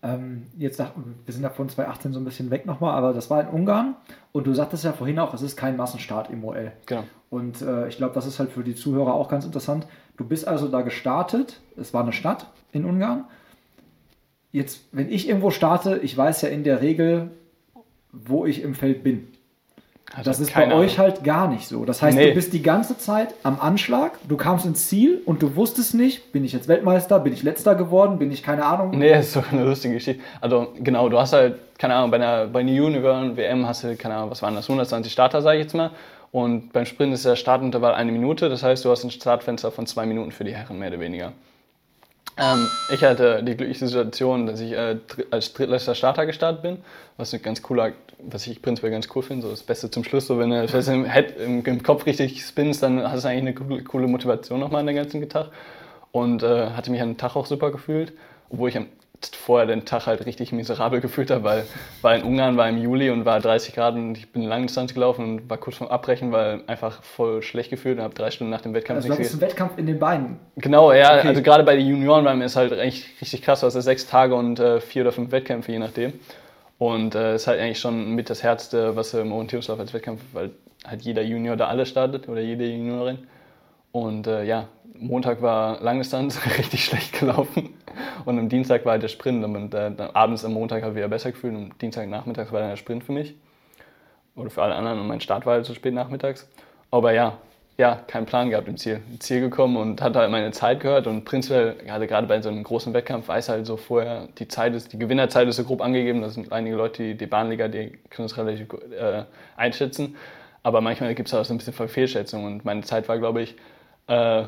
Ähm, jetzt nach, wir sind ja von 2018 so ein bisschen weg nochmal, aber das war in Ungarn und du sagtest ja vorhin auch, es ist kein Massenstart im OL. Genau. Und äh, ich glaube, das ist halt für die Zuhörer auch ganz interessant. Du bist also da gestartet, es war eine Stadt in Ungarn. Jetzt, wenn ich irgendwo starte, ich weiß ja in der Regel, wo ich im Feld bin. Also Das ist bei euch Ahnung. halt gar nicht so. Das heißt, Nee. du bist die ganze Zeit am Anschlag, du kamst ins Ziel und du wusstest nicht, bin ich jetzt Weltmeister, bin ich letzter geworden, bin ich keine Ahnung. Nee, das ist so eine lustige Geschichte. Also genau, du hast halt, keine Ahnung, bei einer, bei einer Unicorn WM hast du, keine Ahnung, was waren das, 120 Starter, sage ich jetzt mal. Und beim Sprint ist der Startintervall eine Minute, das heißt, du hast ein Startfenster von zwei Minuten für die Herren, mehr oder weniger. Ähm, ich hatte die glückliche Situation, dass ich äh, als drittletzter Starter gestartet bin, was ein ganz cooler, was ich prinzipiell ganz cool finde, so das Beste zum Schluss, so wenn du das im, Head, im, im, Kopf richtig spinnst, dann hast du eigentlich eine coole, coole Motivation nochmal an den ganzen Tag und äh, hatte mich an den Tag auch super gefühlt, obwohl ich am vorher den Tag halt richtig miserabel gefühlt habe, weil war in Ungarn, war im Juli und war 30 Grad und ich bin Langdistanz gelaufen und war kurz vorm Abbrechen, weil einfach voll schlecht gefühlt und habe drei Stunden nach dem Wettkampf also nichts. Also ein Wettkampf in den Beinen. Genau, ja, okay. also gerade bei den Junioren war mir ist halt echt richtig krass, du hast ja sechs Tage und äh, vier oder fünf Wettkämpfe, je nachdem. Und äh, ist halt eigentlich schon mit das Herzste, was im Orientierungslauf als Wettkampf, weil halt jeder Junior da alle startet oder jede Juniorin. Und äh, ja, Montag war Langdistanz <laughs> richtig schlecht gelaufen und am Dienstag war halt der Sprint und äh, abends am Montag habe ich wieder besser gefühlt und Dienstagnachmittags war dann der Sprint für mich oder für alle anderen und mein Start war halt so spät nachmittags. Aber ja, ja, keinen Plan gehabt im Ziel. Ins Ziel gekommen und hatte halt meine Zeit gehört und prinzipiell, gerade, gerade bei so einem großen Wettkampf, weiß halt so vorher, die Zeit ist, die Gewinnerzeit ist so grob angegeben. Das sind einige Leute, die die Bahnliga, die können das relativ äh, einschätzen. Aber manchmal gibt es auch so ein bisschen Fehlschätzungen und meine Zeit war, glaube ich, äh,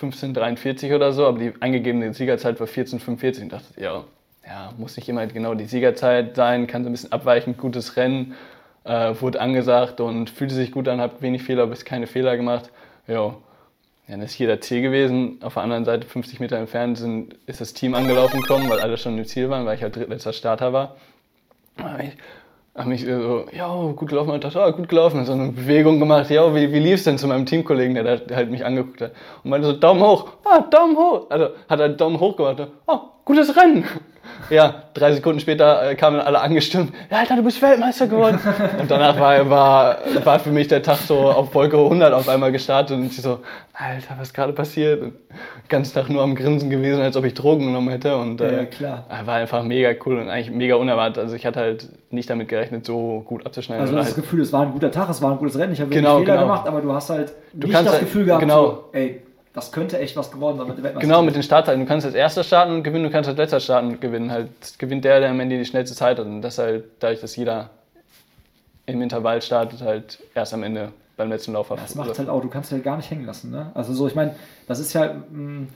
15,43 oder so, aber die eingegebene Siegerzeit war 14,45. Und dachte, ja, ja, muss nicht immer genau die Siegerzeit sein, kann so ein bisschen abweichen, gutes Rennen, äh, wurde angesagt und fühlte sich gut an, habe wenig Fehler bis keine Fehler gemacht. Ja, dann ist hier der Ziel gewesen. Auf der anderen Seite, 50 Meter entfernt, sind, ist das Team angelaufen gekommen, weil alle schon im Ziel waren, weil ich halt drittletzter Starter war habe mich so, ja, gut gelaufen, und dachte, ah, gut gelaufen, so eine Bewegung gemacht, ja, wie, wie lief's denn zu meinem Teamkollegen, der, der halt mich angeguckt hat? Und meinte so, Daumen hoch, ah, Daumen hoch, also hat er Daumen hoch gemacht, ah, gutes Rennen. <laughs> Ja, drei Sekunden später äh, kamen alle angestimmt, ja, Alter, du bist Weltmeister geworden. <laughs> Und danach war, war, war für mich der Tag so auf Wolke 100 auf einmal gestartet und ich so, Alter, was gerade passiert? Und ganz Tag nur am Grinsen gewesen, als ob ich Drogen genommen hätte. Und äh, ja, klar. war einfach mega cool und eigentlich mega unerwartet. Also ich hatte halt nicht damit gerechnet, so gut abzuschneiden. Also das halt Gefühl, es war ein guter Tag, es war ein gutes Rennen, ich habe genau, Fehler genau. gemacht, aber du hast halt du nicht das halt, Gefühl gehabt, genau. so, ey, das könnte echt was geworden sein mit Weltmeisterschaft. Genau, mit den Startzeiten. Du kannst als erster starten und gewinnen, du kannst als letzter starten und gewinnen. Halt gewinnt der, der am Ende die schnellste Zeit hat. Und das halt dadurch, dass jeder im Intervall startet, halt erst am Ende beim letzten Lauf hat. Das macht halt auch, du kannst halt gar nicht hängen lassen. Ne? Also so, ich meine, das ist ja, mm,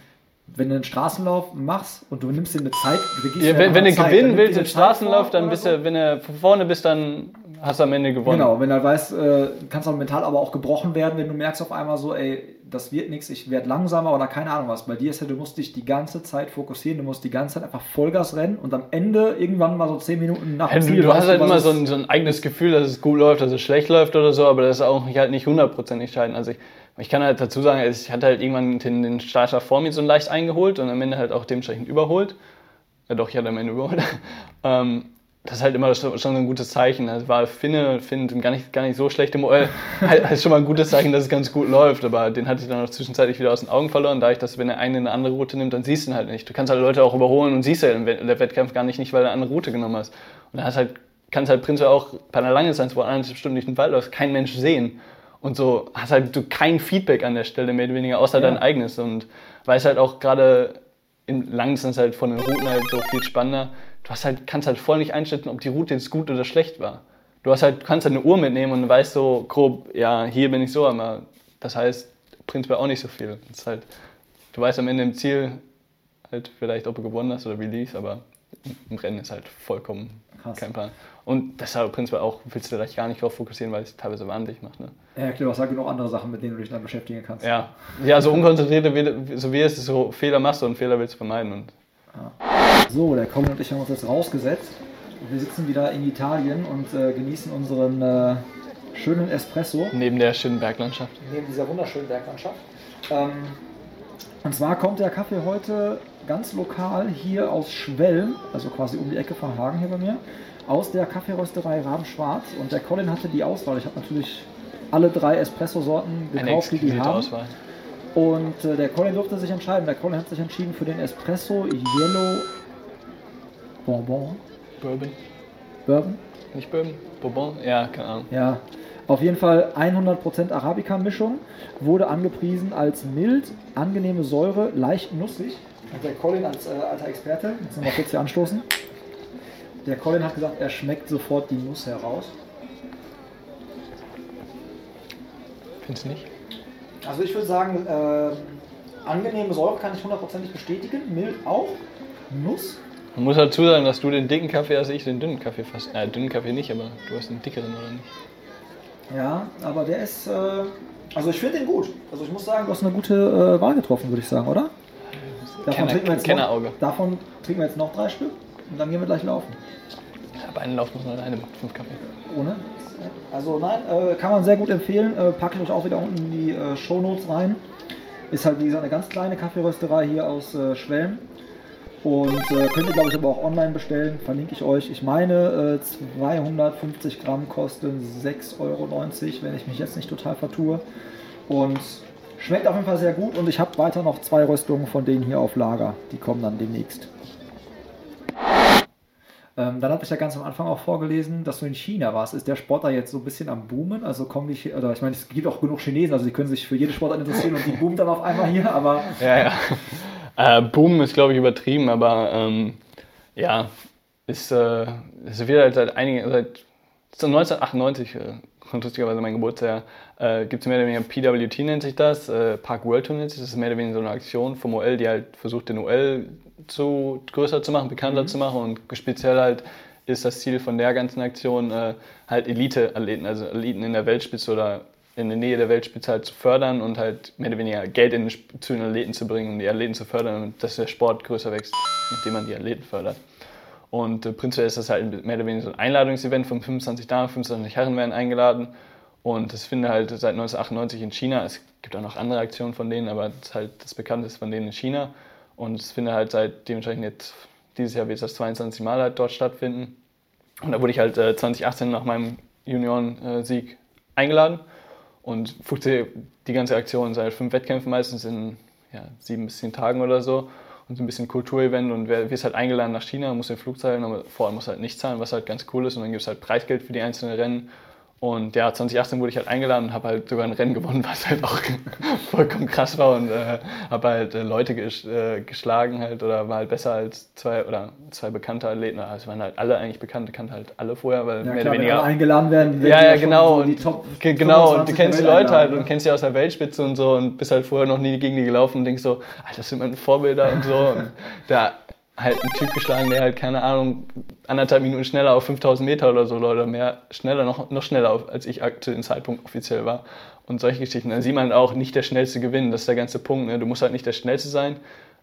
wenn du einen Straßenlauf machst und du nimmst dir eine Zeit, du ja, wenn, wenn du gewinnen willst im Straßenlauf, dann bist du, wenn du vorne bist, dann hast du am Ende gewonnen. Genau, wenn du halt weißt, äh, kannst du mental aber auch gebrochen werden, wenn du merkst auf einmal so, ey, das wird nichts, ich werde langsamer oder keine Ahnung was. Bei dir ist ja, du musst dich die ganze Zeit fokussieren, du musst die ganze Zeit einfach Vollgas rennen und am Ende irgendwann mal so 10 Minuten nach dem Ziel. Du, du hast halt immer so ein, so ein, eigenes Gefühl, dass es gut läuft, dass es schlecht läuft oder so, aber das ist auch nicht, halt nicht hundertprozentig entscheidend. Also ich, ich kann halt dazu sagen, ich hatte halt irgendwann den, den Starter vor mir so leicht eingeholt und am Ende halt auch dementsprechend überholt. Ja doch, ich hatte am Ende überholt. <laughs> ähm, das ist halt immer schon so ein gutes Zeichen. Also war Finne, Finn gar nicht, gar nicht so schlecht im OL. <laughs> halt, ist schon mal ein gutes Zeichen, dass es ganz gut läuft. Aber den hatte ich dann auch zwischenzeitlich wieder aus den Augen verloren, da ich das, wenn der eine eine andere Route nimmt, dann siehst du ihn halt nicht. Du kannst halt Leute auch überholen und siehst ja der Wettkampf gar nicht, nicht weil er eine andere Route genommen hast. Und dann hast halt, kannst halt prinzipiell auch bei einer langen Distanz, wo du eineinhalb Stunden durch den Wald läufst, kein Mensch sehen. Und so hast halt du kein Feedback an der Stelle, mehr oder weniger, außer ja. dein eigenes. Und weil es halt auch gerade in Langdistanz halt von den Routen halt so viel spannender du hast halt, kannst halt voll nicht einschätzen, ob die Route jetzt gut oder schlecht war. Du hast halt, kannst halt eine Uhr mitnehmen und weißt so grob, ja, hier bin ich so, aber das heißt prinzipiell auch nicht so viel. Das ist halt, du weißt am Ende im Ziel halt vielleicht, ob du gewonnen hast oder wie lief, aber im Rennen ist halt vollkommen Krass. kein Plan. Und deshalb prinzipiell auch willst du vielleicht gar nicht darauf fokussieren, weil es teilweise wahnsinnig macht. Ne? Ja, klar, was sagen noch andere Sachen, mit denen du dich dann beschäftigen kannst. Ja, ja so unkonzentriert, so wie es ist, so Fehler machst du und Fehler willst du vermeiden. Und so, der Colin und ich haben uns jetzt rausgesetzt. Wir sitzen wieder in Italien und äh, genießen unseren äh, schönen Espresso. Neben der schönen Berglandschaft. Neben dieser wunderschönen Berglandschaft. Ähm, und zwar kommt der Kaffee heute ganz lokal hier aus Schwelm, also quasi um die Ecke von Hagen hier bei mir, aus der Kaffeerösterei Rabenschwarz. Und der Colin hatte die Auswahl. Ich habe natürlich alle drei Espresso-Sorten gekauft, die die haben. Auswahl. Und äh, der Colin durfte sich entscheiden. Der Colin hat sich entschieden für den Espresso Yellow Bonbon. Bourbon. Bourbon? Nicht Bourbon? Bourbon? Ja, keine Ahnung. Ja. Auf jeden Fall 100% Arabica-Mischung. Wurde angepriesen als mild, angenehme Säure, leicht nussig. Und der Colin als äh, alter Experte, jetzt nochmal kurz hier anstoßen. Der Colin hat gesagt, er schmeckt sofort die Nuss heraus. Findest du nicht? Also ich würde sagen, äh, angenehme Säure kann ich hundertprozentig bestätigen. Mild auch. Nuss. Man muss dazu sagen, dass du den dicken Kaffee hast, ich den dünnen Kaffee fast. Äh, dünnen Kaffee nicht, aber du hast den dickeren oder nicht? Ja, aber der ist. Äh, also ich finde den gut. Also ich muss sagen, du hast eine gute äh, Wahl getroffen, würde ich sagen, oder? Davon, Kenner- trinken wir jetzt Kennerauge. noch, davon trinken wir jetzt noch drei Stück und dann gehen wir gleich laufen. Aber einen Lauf muss man alleine mit fünf Kaffee. Ohne? Also nein, äh, kann man sehr gut empfehlen. Äh, packe ich euch auch wieder unten in die äh, Shownotes rein. Ist halt wie gesagt eine ganz kleine Kaffeerösterei hier aus äh, Schwelm. Und äh, könnt ihr glaube ich aber auch online bestellen, verlinke ich euch. Ich meine, äh, 250 Gramm kosten 6,90 Euro, wenn ich mich jetzt nicht total vertue. Und schmeckt auf jeden Fall sehr gut und ich habe weiter noch zwei Röstungen von denen hier auf Lager. Die kommen dann demnächst. Ähm, dann hatte ich ja ganz am Anfang auch vorgelesen, dass du in China warst. Ist der Sport da jetzt so ein bisschen am Boomen? Also kommen die, oder ich meine, es gibt auch genug Chinesen, also die können sich für jede Sportart interessieren und die boomen dann auf einmal hier, aber Ja, ja. Äh, Boom ist, glaube ich, übertrieben, aber ähm, ja, ist, äh, ist wieder seit einigen, seit seit 1998, äh, lustigerweise mein Geburtsjahr, äh, gibt es mehr oder weniger PWT nennt sich das, äh, Park World Tour nennt sich das, ist mehr oder weniger so eine Aktion vom OL, die halt versucht, den OL zu, größer zu machen, bekannter zu machen und speziell halt ist das Ziel von der ganzen Aktion äh, halt Elite-Athleten, also Eliten in der Weltspitze oder in der Nähe der Weltspitze halt zu fördern und halt mehr oder weniger Geld in, zu den Athleten zu bringen, um die Athleten zu fördern und dass der Sport größer wächst, indem man die Athleten fördert. Und äh, prinzipiell ist das halt mehr oder weniger so ein Einladungsevent von 25 Damen, 25 Herren werden eingeladen. Und das findet halt seit 1998 in China. Es gibt auch noch andere Aktionen von denen, aber das halt das bekannteste von denen in China. Und es findet halt seit dementsprechend jetzt, dieses Jahr wird es das 22 Mal halt dort stattfinden. Und da wurde ich halt äh, 2018 nach meinem Junioren-Sieg eingeladen und fuchte die ganze Aktion seit fünf Wettkämpfen meistens in ja, sieben bis zehn Tagen oder so. Und so ein bisschen Kulturevent und wer wirst halt eingeladen nach China, muss den Flug zahlen, aber vor allem muss halt nicht zahlen, was halt ganz cool ist. Und dann gibt es halt Preisgeld für die einzelnen Rennen und ja, 2018 wurde ich halt eingeladen und habe halt sogar ein Rennen gewonnen, <laughs> was halt auch vollkommen krass war und äh, habe halt äh, Leute ges äh, geschlagen halt oder war halt besser als zwei oder zwei bekannte Athleten. Also es waren halt alle eigentlich bekannt, kannte halt alle vorher, weil ja, mehr klar, oder weniger eingeladen werden, die ja, ja, genau. so die und, Top ge- genau, und 25 du kennst die Leute halt und kennst sie aus der Weltspitze und so und bist halt vorher noch nie gegen die gelaufen und denkst so, Alter, das sind meine Vorbilder und so. Und da halt ein Typ geschlagen, der halt, keine Ahnung, anderthalb Minuten schneller auf 5000 Meter oder so oder mehr, schneller, noch, noch schneller, als ich zu dem Zeitpunkt offiziell war. Und solche Geschichten. Da sieht man auch nicht der schnellste gewinnen, das ist der ganze Punkt. Ne? Du musst halt nicht der schnellste sein,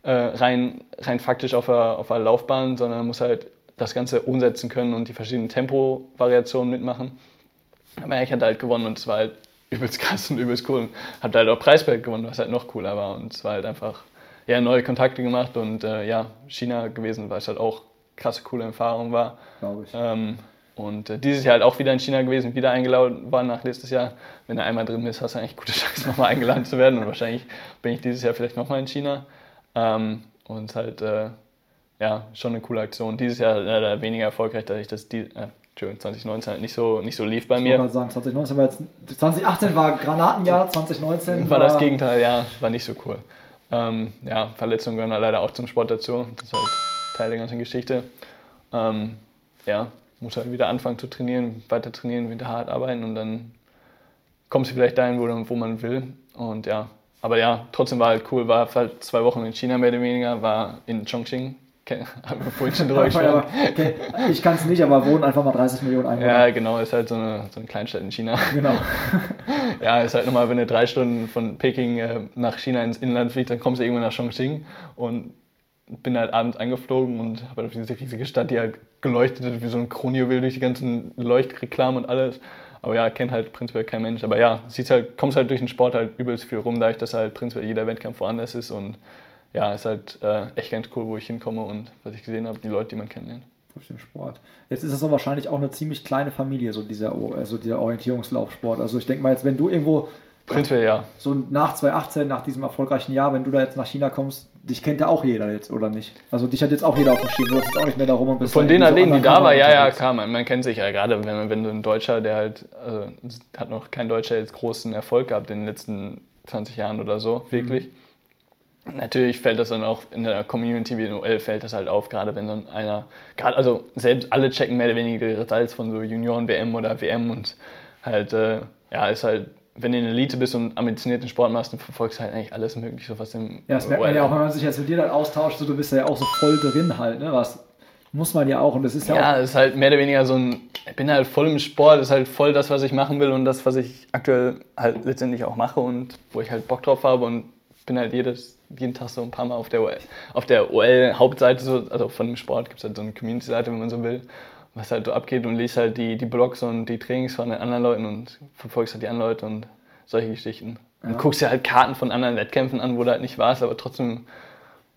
äh, rein, rein faktisch auf der, auf der Laufbahn, sondern musst halt das Ganze umsetzen können und die verschiedenen Tempo-Variationen mitmachen. Aber ich hatte halt gewonnen und es war halt <laughs> übelst krass und übelst cool. Und hab halt auch Preisgeld gewonnen, was halt noch cooler war. Und es war halt einfach, ja, neue Kontakte gemacht und äh, ja, China gewesen, weil es halt auch krasse, coole Erfahrung war. glaube ich. Ähm, und äh, dieses Jahr halt auch wieder in China gewesen, wieder eingeladen war nach letztes Jahr. Wenn du einmal drin bist, hast du eigentlich gute <laughs> Chance, nochmal eingeladen zu werden. Und wahrscheinlich bin ich dieses Jahr vielleicht nochmal in China. Ähm, und halt, äh, ja, schon eine coole Aktion. Dieses Jahr leider weniger erfolgreich, da ich das, die, äh, Entschuldigung, 2019 halt nicht so, nicht so lief bei Ich mir. gerade sagen, 2019 war jetzt, 2018 war Granatenjahr, 2019 War das Gegenteil, ja, war nicht so cool. Ähm, ja, Verletzungen gehören leider auch zum Sport dazu. Das ist halt Teil der ganzen Geschichte. Ähm, ja, muss halt wieder anfangen zu trainieren, weiter trainieren, wieder hart arbeiten und dann kommst du vielleicht dahin, wo, wo man will. Und ja, aber ja, trotzdem war halt cool, war halt zwei Wochen in China mehr oder weniger, war in Chongqing, <laughs> haben wir vorhin schon <laughs> drüber gesprochen. Okay, ich kann es nicht, aber wohnen einfach mal 30 Millionen Einwohner. Ja, genau, ist halt so eine, so eine Kleinstadt in China. Genau. <laughs> Ja, ist halt nochmal, wenn du drei Stunden von Peking äh, nach China ins Inland fliegst, dann kommst du irgendwann nach Chongqing und bin halt abends eingeflogen und habe halt auf diese riesige Stadt, die halt geleuchtet hat, wie so ein Kronjuwel durch die ganzen Leuchtreklamen und alles. Aber ja, kennt halt prinzipiell kein Mensch. Aber ja, siehst halt, kommst halt durch den Sport halt übelst viel rum, dadurch, dass halt prinzipiell jeder Wettkampf woanders ist und ja, ist halt äh, echt ganz cool, wo ich hinkomme und was ich gesehen habe, die Leute, die man kennenlernt. Durch den Sport. Jetzt ist das doch wahrscheinlich auch eine ziemlich kleine Familie, so dieser, also dieser Orientierungslaufsport. Also ich denke mal jetzt, wenn du irgendwo Prinzipiell ja. so nach 2018, nach diesem erfolgreichen Jahr, wenn du da jetzt nach China kommst, dich kennt ja auch jeder jetzt, oder nicht? Also dich hat jetzt auch jeder auf dem Schirm, du hast jetzt auch nicht mehr darum und bist Von da den irgendwie so Athleten, die da waren, ja, ja, klar, man, man kennt sich ja gerade, wenn, wenn du ein Deutscher, der halt, also hat noch kein Deutscher jetzt großen Erfolg gehabt in den letzten 20 Jahren oder so, wirklich. Natürlich fällt das dann auch in der Community wie in OL fällt das halt auf, gerade wenn so einer, gerade, also selbst alle checken mehr oder weniger die Results von so Junioren-WM oder WM und halt, äh, ja, ist halt wenn du in der Elite bist und ambitionierten Sport machst, dann verfolgst du halt eigentlich alles Mögliche, was im Ja, das merkt man ja auch, wenn man sich jetzt mit dir dann austauscht, so, du bist ja auch so voll drin halt, ne? Was muss man ja auch und das ist ja, Ja, ist halt mehr oder weniger so ein, ich bin halt voll im Sport, ist halt voll das, was ich machen will und das, was ich aktuell halt letztendlich auch mache und wo ich halt Bock drauf habe und bin halt jedes, jeden Tag so ein paar Mal auf der OL, auf der OL-Hauptseite, so, also von dem Sport gibt es halt so eine Community-Seite, wenn man so will, was halt so abgeht und liest halt die, die Blogs und die Trainings von den anderen Leuten und verfolgst halt die anderen Leute und solche Geschichten. Und guckst dir halt Karten von anderen Wettkämpfen an, wo du halt nicht warst, aber trotzdem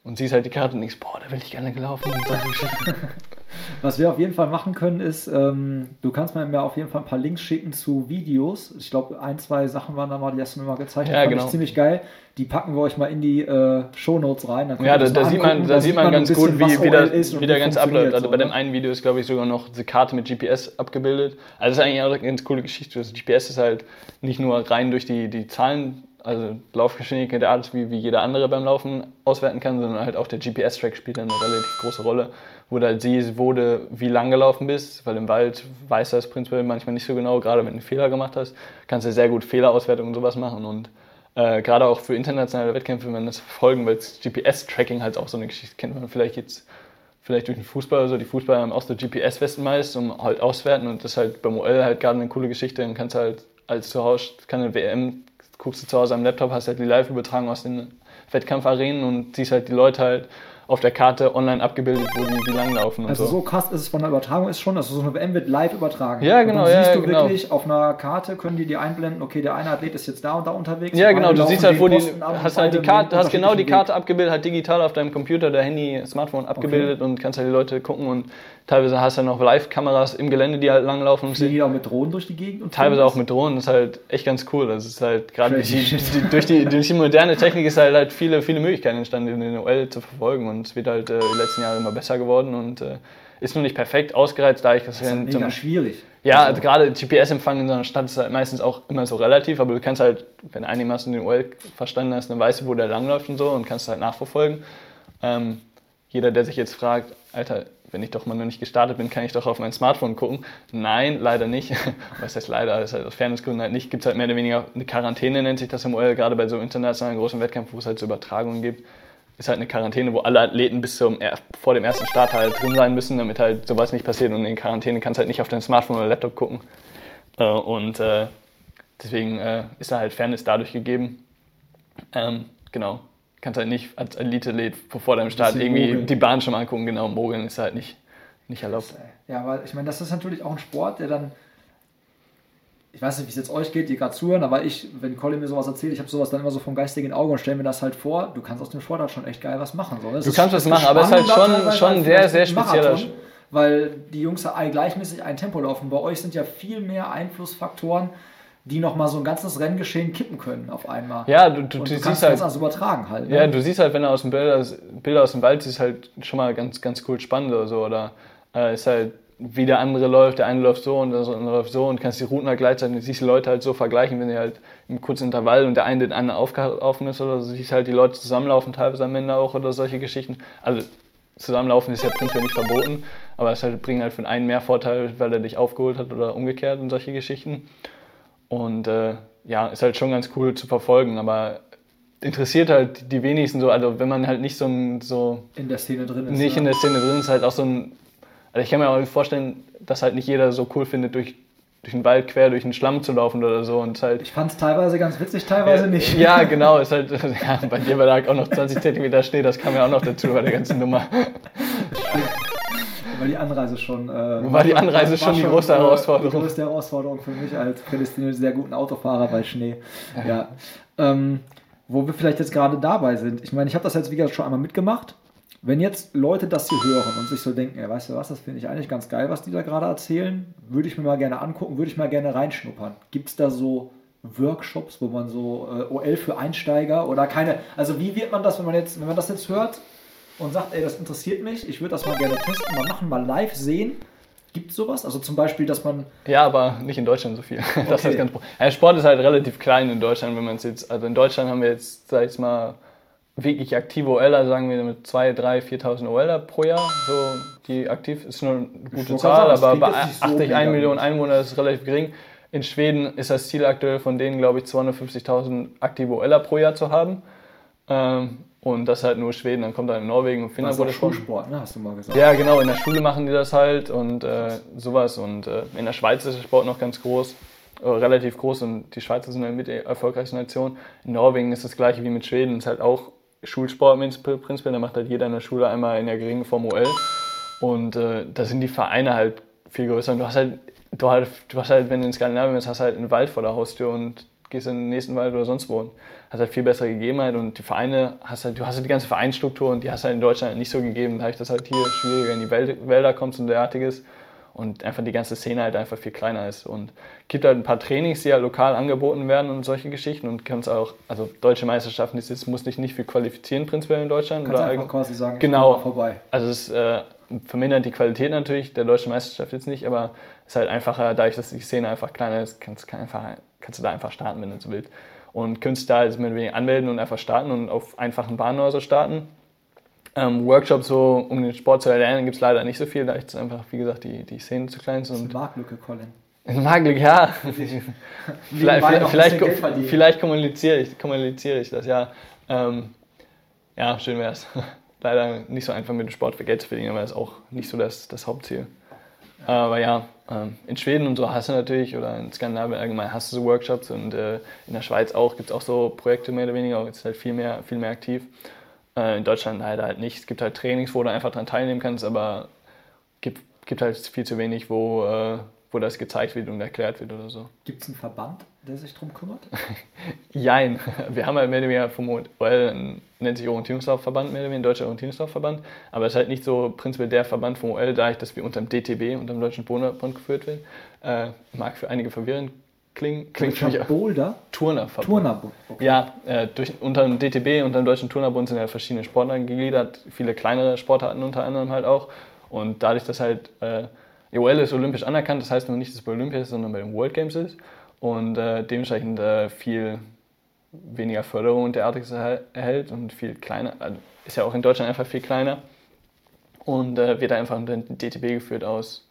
und siehst halt die Karte und denkst, boah, da will ich gerne gelaufen. <laughs> Was wir auf jeden Fall machen können, ist, ähm, du kannst mir auf jeden Fall ein paar Links schicken zu Videos. Ich glaube, ein, zwei Sachen waren da mal, die hast du mir mal gezeigt. Ja, genau. ich ziemlich geil. Die packen wir euch mal in die äh, Shownotes rein. Ja, da, das da sieht man, angucken. da sieht man ganz gut, wie, wie und wie der ganze abläuft. Also so, bei dem ne? einen Video ist, glaube ich, sogar noch diese Karte mit GPS abgebildet. Also das ist eigentlich auch eine ganz coole Geschichte. Das GPS ist halt nicht nur rein durch die, die Zahlen, also Laufgeschwindigkeit Art, wie, wie jeder andere beim Laufen auswerten kann, sondern halt auch der GPS-Track spielt eine relativ große Rolle, wo du halt siehst, wo du wie lang gelaufen bist, weil im Wald weiß das prinzipiell manchmal nicht so genau, gerade wenn du einen Fehler gemacht hast, kannst du sehr gut Fehlerauswertung und sowas machen und äh, gerade auch für internationale Wettkämpfe, wenn das verfolgen, weil das GPS-Tracking halt auch so eine Geschichte kennt man vielleicht jetzt vielleicht durch den Fußball oder so. Die Fußballer haben auch so GPS-Westen meist, um halt auswerten und das ist halt beim OL halt gerade eine coole Geschichte. Dann kannst du halt als zu kann eine WM, guckst du zu Hause am Laptop, hast halt die Live-Übertragung aus den Wettkampfarenen und siehst halt die Leute halt auf der Karte online abgebildet, wo die, die langlaufen und Also so. so krass ist es von der Übertragung ist schon, also so eine WM wird live übertragen. Ja, Und genau, dann ja, siehst du genau. wirklich auf einer Karte, können die dir einblenden, okay, der eine Athlet ist jetzt da und da unterwegs. Ja, und genau, du siehst halt, wo die, und hast halt die Karte, hast genau die Karte abgebildet, halt digital auf deinem Computer, der Handy, Smartphone abgebildet und kannst halt die Leute gucken und teilweise hast du noch Live-Kameras im Gelände, die halt langlaufen. Die auch mit Drohnen durch die Gegend? Und Teilweise auch mit Drohnen, das ist halt echt ganz cool. Das ist halt gerade durch durch, die, durch die moderne Technik ist halt, halt viele, viele Möglichkeiten entstanden, den OL zu verfolgen und es wird halt äh, die letzten Jahre immer besser geworden und äh, ist noch nicht perfekt ausgereizt, da ich das, Das ist ja halt zum, mega schwierig. ja, Also, gerade GPS-Empfang in so einer Stadt ist halt meistens auch immer so relativ, aber du kannst halt, wenn einigermaßen den OL verstanden hast, dann weißt du, wo der langläuft und so und kannst halt nachverfolgen. Ähm, jeder, der sich jetzt fragt, Alter, wenn ich doch mal noch nicht gestartet bin, kann ich doch auf mein Smartphone gucken. Nein, leider nicht. <laughs> Was heißt leider? Das ist halt aus Fairnessgründen halt nicht. Gibt es halt mehr oder weniger eine Quarantäne, nennt sich das im OL, gerade bei so internationalen großen Wettkämpfen, wo es halt so Übertragungen gibt. Ist halt eine Quarantäne, wo alle Athleten bis zum, vor dem ersten Start halt drin sein müssen, damit halt sowas nicht passiert. Und in Quarantäne kannst du halt nicht auf dein Smartphone oder Laptop gucken. Äh, und äh, deswegen äh, ist da halt Fairness dadurch gegeben. Ähm, genau. Kannst halt nicht als Elite-Athlet vor deinem Start irgendwie mogeln. die Bahn schon mal angucken. Genau, mogeln ist halt nicht, nicht erlaubt. Ja, aber ich meine, das ist natürlich auch ein Sport, der dann. Ich weiß nicht, wie es jetzt euch geht, die gerade zuhören, aber ich, wenn Colin mir sowas erzählt, ich habe sowas dann immer so vom geistigen Auge und stelle mir das halt vor, du kannst aus dem Sport halt schon echt geil was machen. So. ne? Du kannst was machen, aber es ist halt schon- schon sehr, sehr spezieller Weil die Jungs alle gleichmäßig ein Tempo laufen. Bei euch sind ja viel mehr Einflussfaktoren, die nochmal so ein ganzes Renngeschehen kippen können auf einmal. Ja, du, du, du du siehst kannst halt. ganz anders übertragen halt. Ne? Ja, du siehst halt, wenn du aus dem Bilder, Bilder aus dem Wald siehst, halt schon mal ganz, ganz cool spannend oder so. Oder äh, ist halt, wie der andere läuft, der eine läuft so und der andere läuft so und kannst die Routen halt gleichzeitig, du siehst die Leute halt so vergleichen, wenn die halt im kurzen Intervall und der eine den anderen aufgelaufen ist oder so, siehst halt die Leute zusammenlaufen, teilweise am Ende auch oder solche Geschichten. Also zusammenlaufen ist ja prinzipiell nicht verboten, aber es halt, bringt halt für den einen mehr Vorteil, weil er dich aufgeholt hat oder umgekehrt und solche Geschichten. Und äh, ja, ist halt schon ganz cool zu verfolgen, aber interessiert halt die wenigsten so, also wenn man halt nicht so, so in der Szene drin ist. nicht ne? in der Szene drin ist, halt auch so ein, also ich kann mir auch vorstellen, dass halt nicht jeder so cool findet, durch, durch den Wald quer durch den Schlamm zu laufen oder so und halt Ich fand es teilweise ganz witzig, teilweise nicht. ja, <laughs> genau, ist halt, <laughs> ja, bei dir war da auch noch 20 Zentimeter Schnee, das kam ja auch noch dazu bei der ganzen Nummer. <laughs> War die Anreise schon. Äh, War die Anreise schon die große äh, Herausforderung. Die größte Herausforderung für mich als prädestiniert sehr guten Autofahrer bei Schnee. Ja. Ähm, wo wir vielleicht jetzt gerade dabei sind. Ich meine, ich habe das jetzt wie gesagt schon einmal mitgemacht. Wenn jetzt Leute das hier hören und sich so denken, ja, weißt du was, das finde ich eigentlich ganz geil, was die da gerade erzählen, würde ich mir mal gerne angucken, würde ich mal gerne reinschnuppern. Gibt es da so Workshops, wo man so äh, OL für Einsteiger oder keine, also wie wird man das, wenn man jetzt, wenn man das jetzt hört und sagt, ey, das interessiert mich, ich würde das mal gerne testen, mal machen, mal live sehen. Gibt es sowas? Also zum Beispiel, dass man Ja, aber nicht in Deutschland so viel. <laughs> Das Okay. ist ganz, ja, Sport ist halt relativ klein in Deutschland, wenn man es jetzt, also in Deutschland haben wir jetzt, sag ich mal, wirklich aktive OLer, sagen wir mit 2.000, 3.000, 4.000 OLer pro Jahr, so die aktiv ist nur eine gute wollte Zahl, sagen, aber bei klingt jetzt nicht so 80, mega 1 Million. Einwohner ist es relativ gering. in Schweden ist das Ziel aktuell von denen, glaube ich, 250.000 aktive OLer pro Jahr zu haben. Ähm, und das halt nur Schweden, dann kommt dann in Norwegen und Finnland wurde schon. Schulsport, ne, hast du mal gesagt. Ja, genau, in der Schule machen die das halt und äh, sowas. Und äh, in der Schweiz ist der Sport noch ganz groß, äh, relativ groß und die Schweizer sind eine mit der erfolgreichsten Nation. In Norwegen ist das gleiche wie mit Schweden, ist halt auch Schulsport prinzipiell, da macht halt jeder in der Schule einmal in der geringen Form OL. Und äh, da sind die Vereine halt viel größer. Und du hast halt, du hast, du hast halt, wenn du in Skandinavien bist, hast halt einen Wald vor der Haustür und gehst in den nächsten Wald oder sonst wo. Hast halt viel bessere Gegebenheit und die Vereine, hast halt, du hast halt die ganze Vereinsstruktur und die hast halt in Deutschland nicht so gegeben. Da ich das halt hier schwieriger in die Wälder kommst und derartiges und einfach die ganze Szene halt einfach viel kleiner ist. Und es gibt halt ein paar Trainings, die halt lokal angeboten werden und solche Geschichten und kannst auch, also deutsche Meisterschaften, das muss dich nicht viel qualifizieren prinzipiell in Deutschland. Kannst oder einfach quasi sagen, genau, vorbei. Also es äh, vermindert die Qualität natürlich der deutschen Meisterschaft jetzt nicht, aber es ist halt einfacher, dadurch, dass die Szene einfach kleiner ist, kannst, kann einfach, kannst du da einfach starten, wenn du so willst. Und könntest da jetzt mit wenig anmelden und einfach starten und auf einfachen Bahnen oder so starten. Ähm, Workshops, so, um den Sport zu erlernen, gibt es leider nicht so viel, da ist einfach, wie gesagt, die, die Szene zu klein ist. Das ist eine Marktlücke, Colin. Eine <laughs> Marktlücke, ja. <laughs> vielleicht, vielleicht, vielleicht kommuniziere, ich, kommuniziere ich das, ja. Ähm, ja, schön wäre es. <laughs> leider nicht so einfach mit dem Sport für Geld zu verdienen, aber das ist auch nicht so das, das Hauptziel. Aber ja, ähm, in Schweden und so hast du natürlich, oder in Skandinavien allgemein hast du so Workshops und äh, in der Schweiz auch, gibt es auch so Projekte mehr oder weniger, jetzt halt viel mehr, viel mehr aktiv. Äh, in Deutschland leider halt nicht. Es gibt halt Trainings, wo du einfach daran teilnehmen kannst, aber gibt, gibt halt viel zu wenig, wo, äh, wo das gezeigt wird und erklärt wird oder so. Gibt es einen Verband, der sich darum kümmert? <laughs> Jein. Wir haben halt mehr oder weniger vom OL, nennt sich Orientierungslaufverband, mehr oder weniger, Deutscher Orientierungslaufverband, aber es ist halt nicht so prinzipiell der Verband vom OL, da ich, dass wir unter dem DTB, unter dem Deutschen Boulderbund geführt werden. Äh, mag für einige verwirrend klingen. Klingt für mich Boulder? Turnerverband. Turnerbund. Okay. Ja, äh, durch, unter dem DTB, unter dem Deutschen Turnerbund sind ja verschiedene Sportarten gegliedert, viele kleinere Sportarten unter anderem halt auch. Und dadurch, dass halt äh, EOL ist olympisch anerkannt, das heißt nur nicht, dass es bei Olympia ist, sondern bei den World Games ist und äh, dementsprechend äh, viel weniger Förderung und derartiges erhält und viel kleiner, also ist ja auch in Deutschland einfach viel kleiner und äh, wird einfach unter den DTB geführt aus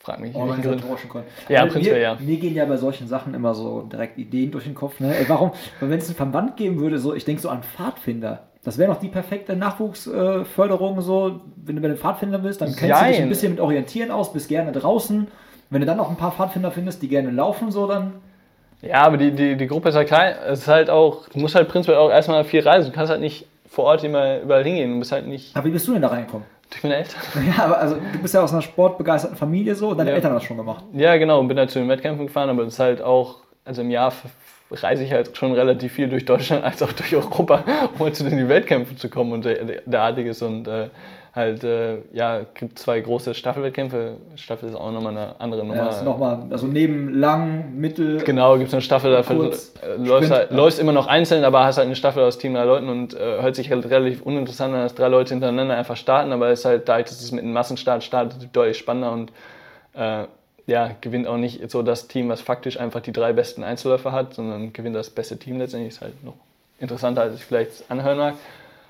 Frag mich nicht. Organisatorischen Gründen. Ja, also prinzipiell, ja. Mir gehen ja bei solchen Sachen immer so direkt Ideen durch den Kopf. Ne? Ey, warum? Weil wenn es einen Verband geben würde, so, ich denke so an Pfadfinder. Das wäre noch die perfekte Nachwuchsförderung. so, wenn du bei den Pfadfindern bist, dann kennst Jein. du dich ein bisschen mit Orientieren aus, bist gerne draußen. Wenn du dann noch ein paar Pfadfinder findest, die gerne laufen, so dann. Ja, aber die, die, die Gruppe ist halt klein. Es ist halt auch, du musst halt prinzipiell auch erstmal viel reisen. Du kannst halt nicht vor Ort immer überall hingehen. Du bist halt nicht. Aber wie bist du denn da reingekommen? Durch meine Eltern. <laughs> Ja, aber also du bist ja aus einer sportbegeisterten Familie so und deine ja. Eltern haben das schon gemacht. Ja, genau, und bin halt zu den Wettkämpfen gefahren, aber das ist halt auch, also im Jahr reise ich halt schon relativ viel durch Deutschland als auch durch Europa, <laughs> um zu den Wettkämpfen zu kommen und derartiges und äh, halt, äh, ja, gibt zwei große Staffelwettkämpfe. Staffel ist auch nochmal eine andere Nummer. Ja, das ist nochmal, also neben lang, mittel. Genau, gibt es eine Staffel, dafür kurz, äh, läufst, halt, läufst immer noch einzeln, aber hast halt eine Staffel aus Team drei Leuten und äh, hört sich halt relativ uninteressant an, dass drei Leute hintereinander einfach starten, aber es ist halt dadurch, dass es mit einem Massenstart startet, deutlich spannender und äh, ja, gewinnt auch nicht so das Team, was faktisch einfach die drei besten Einzelläufer hat, sondern gewinnt das beste Team letztendlich. Ist halt noch interessanter, als ich vielleicht anhören mag.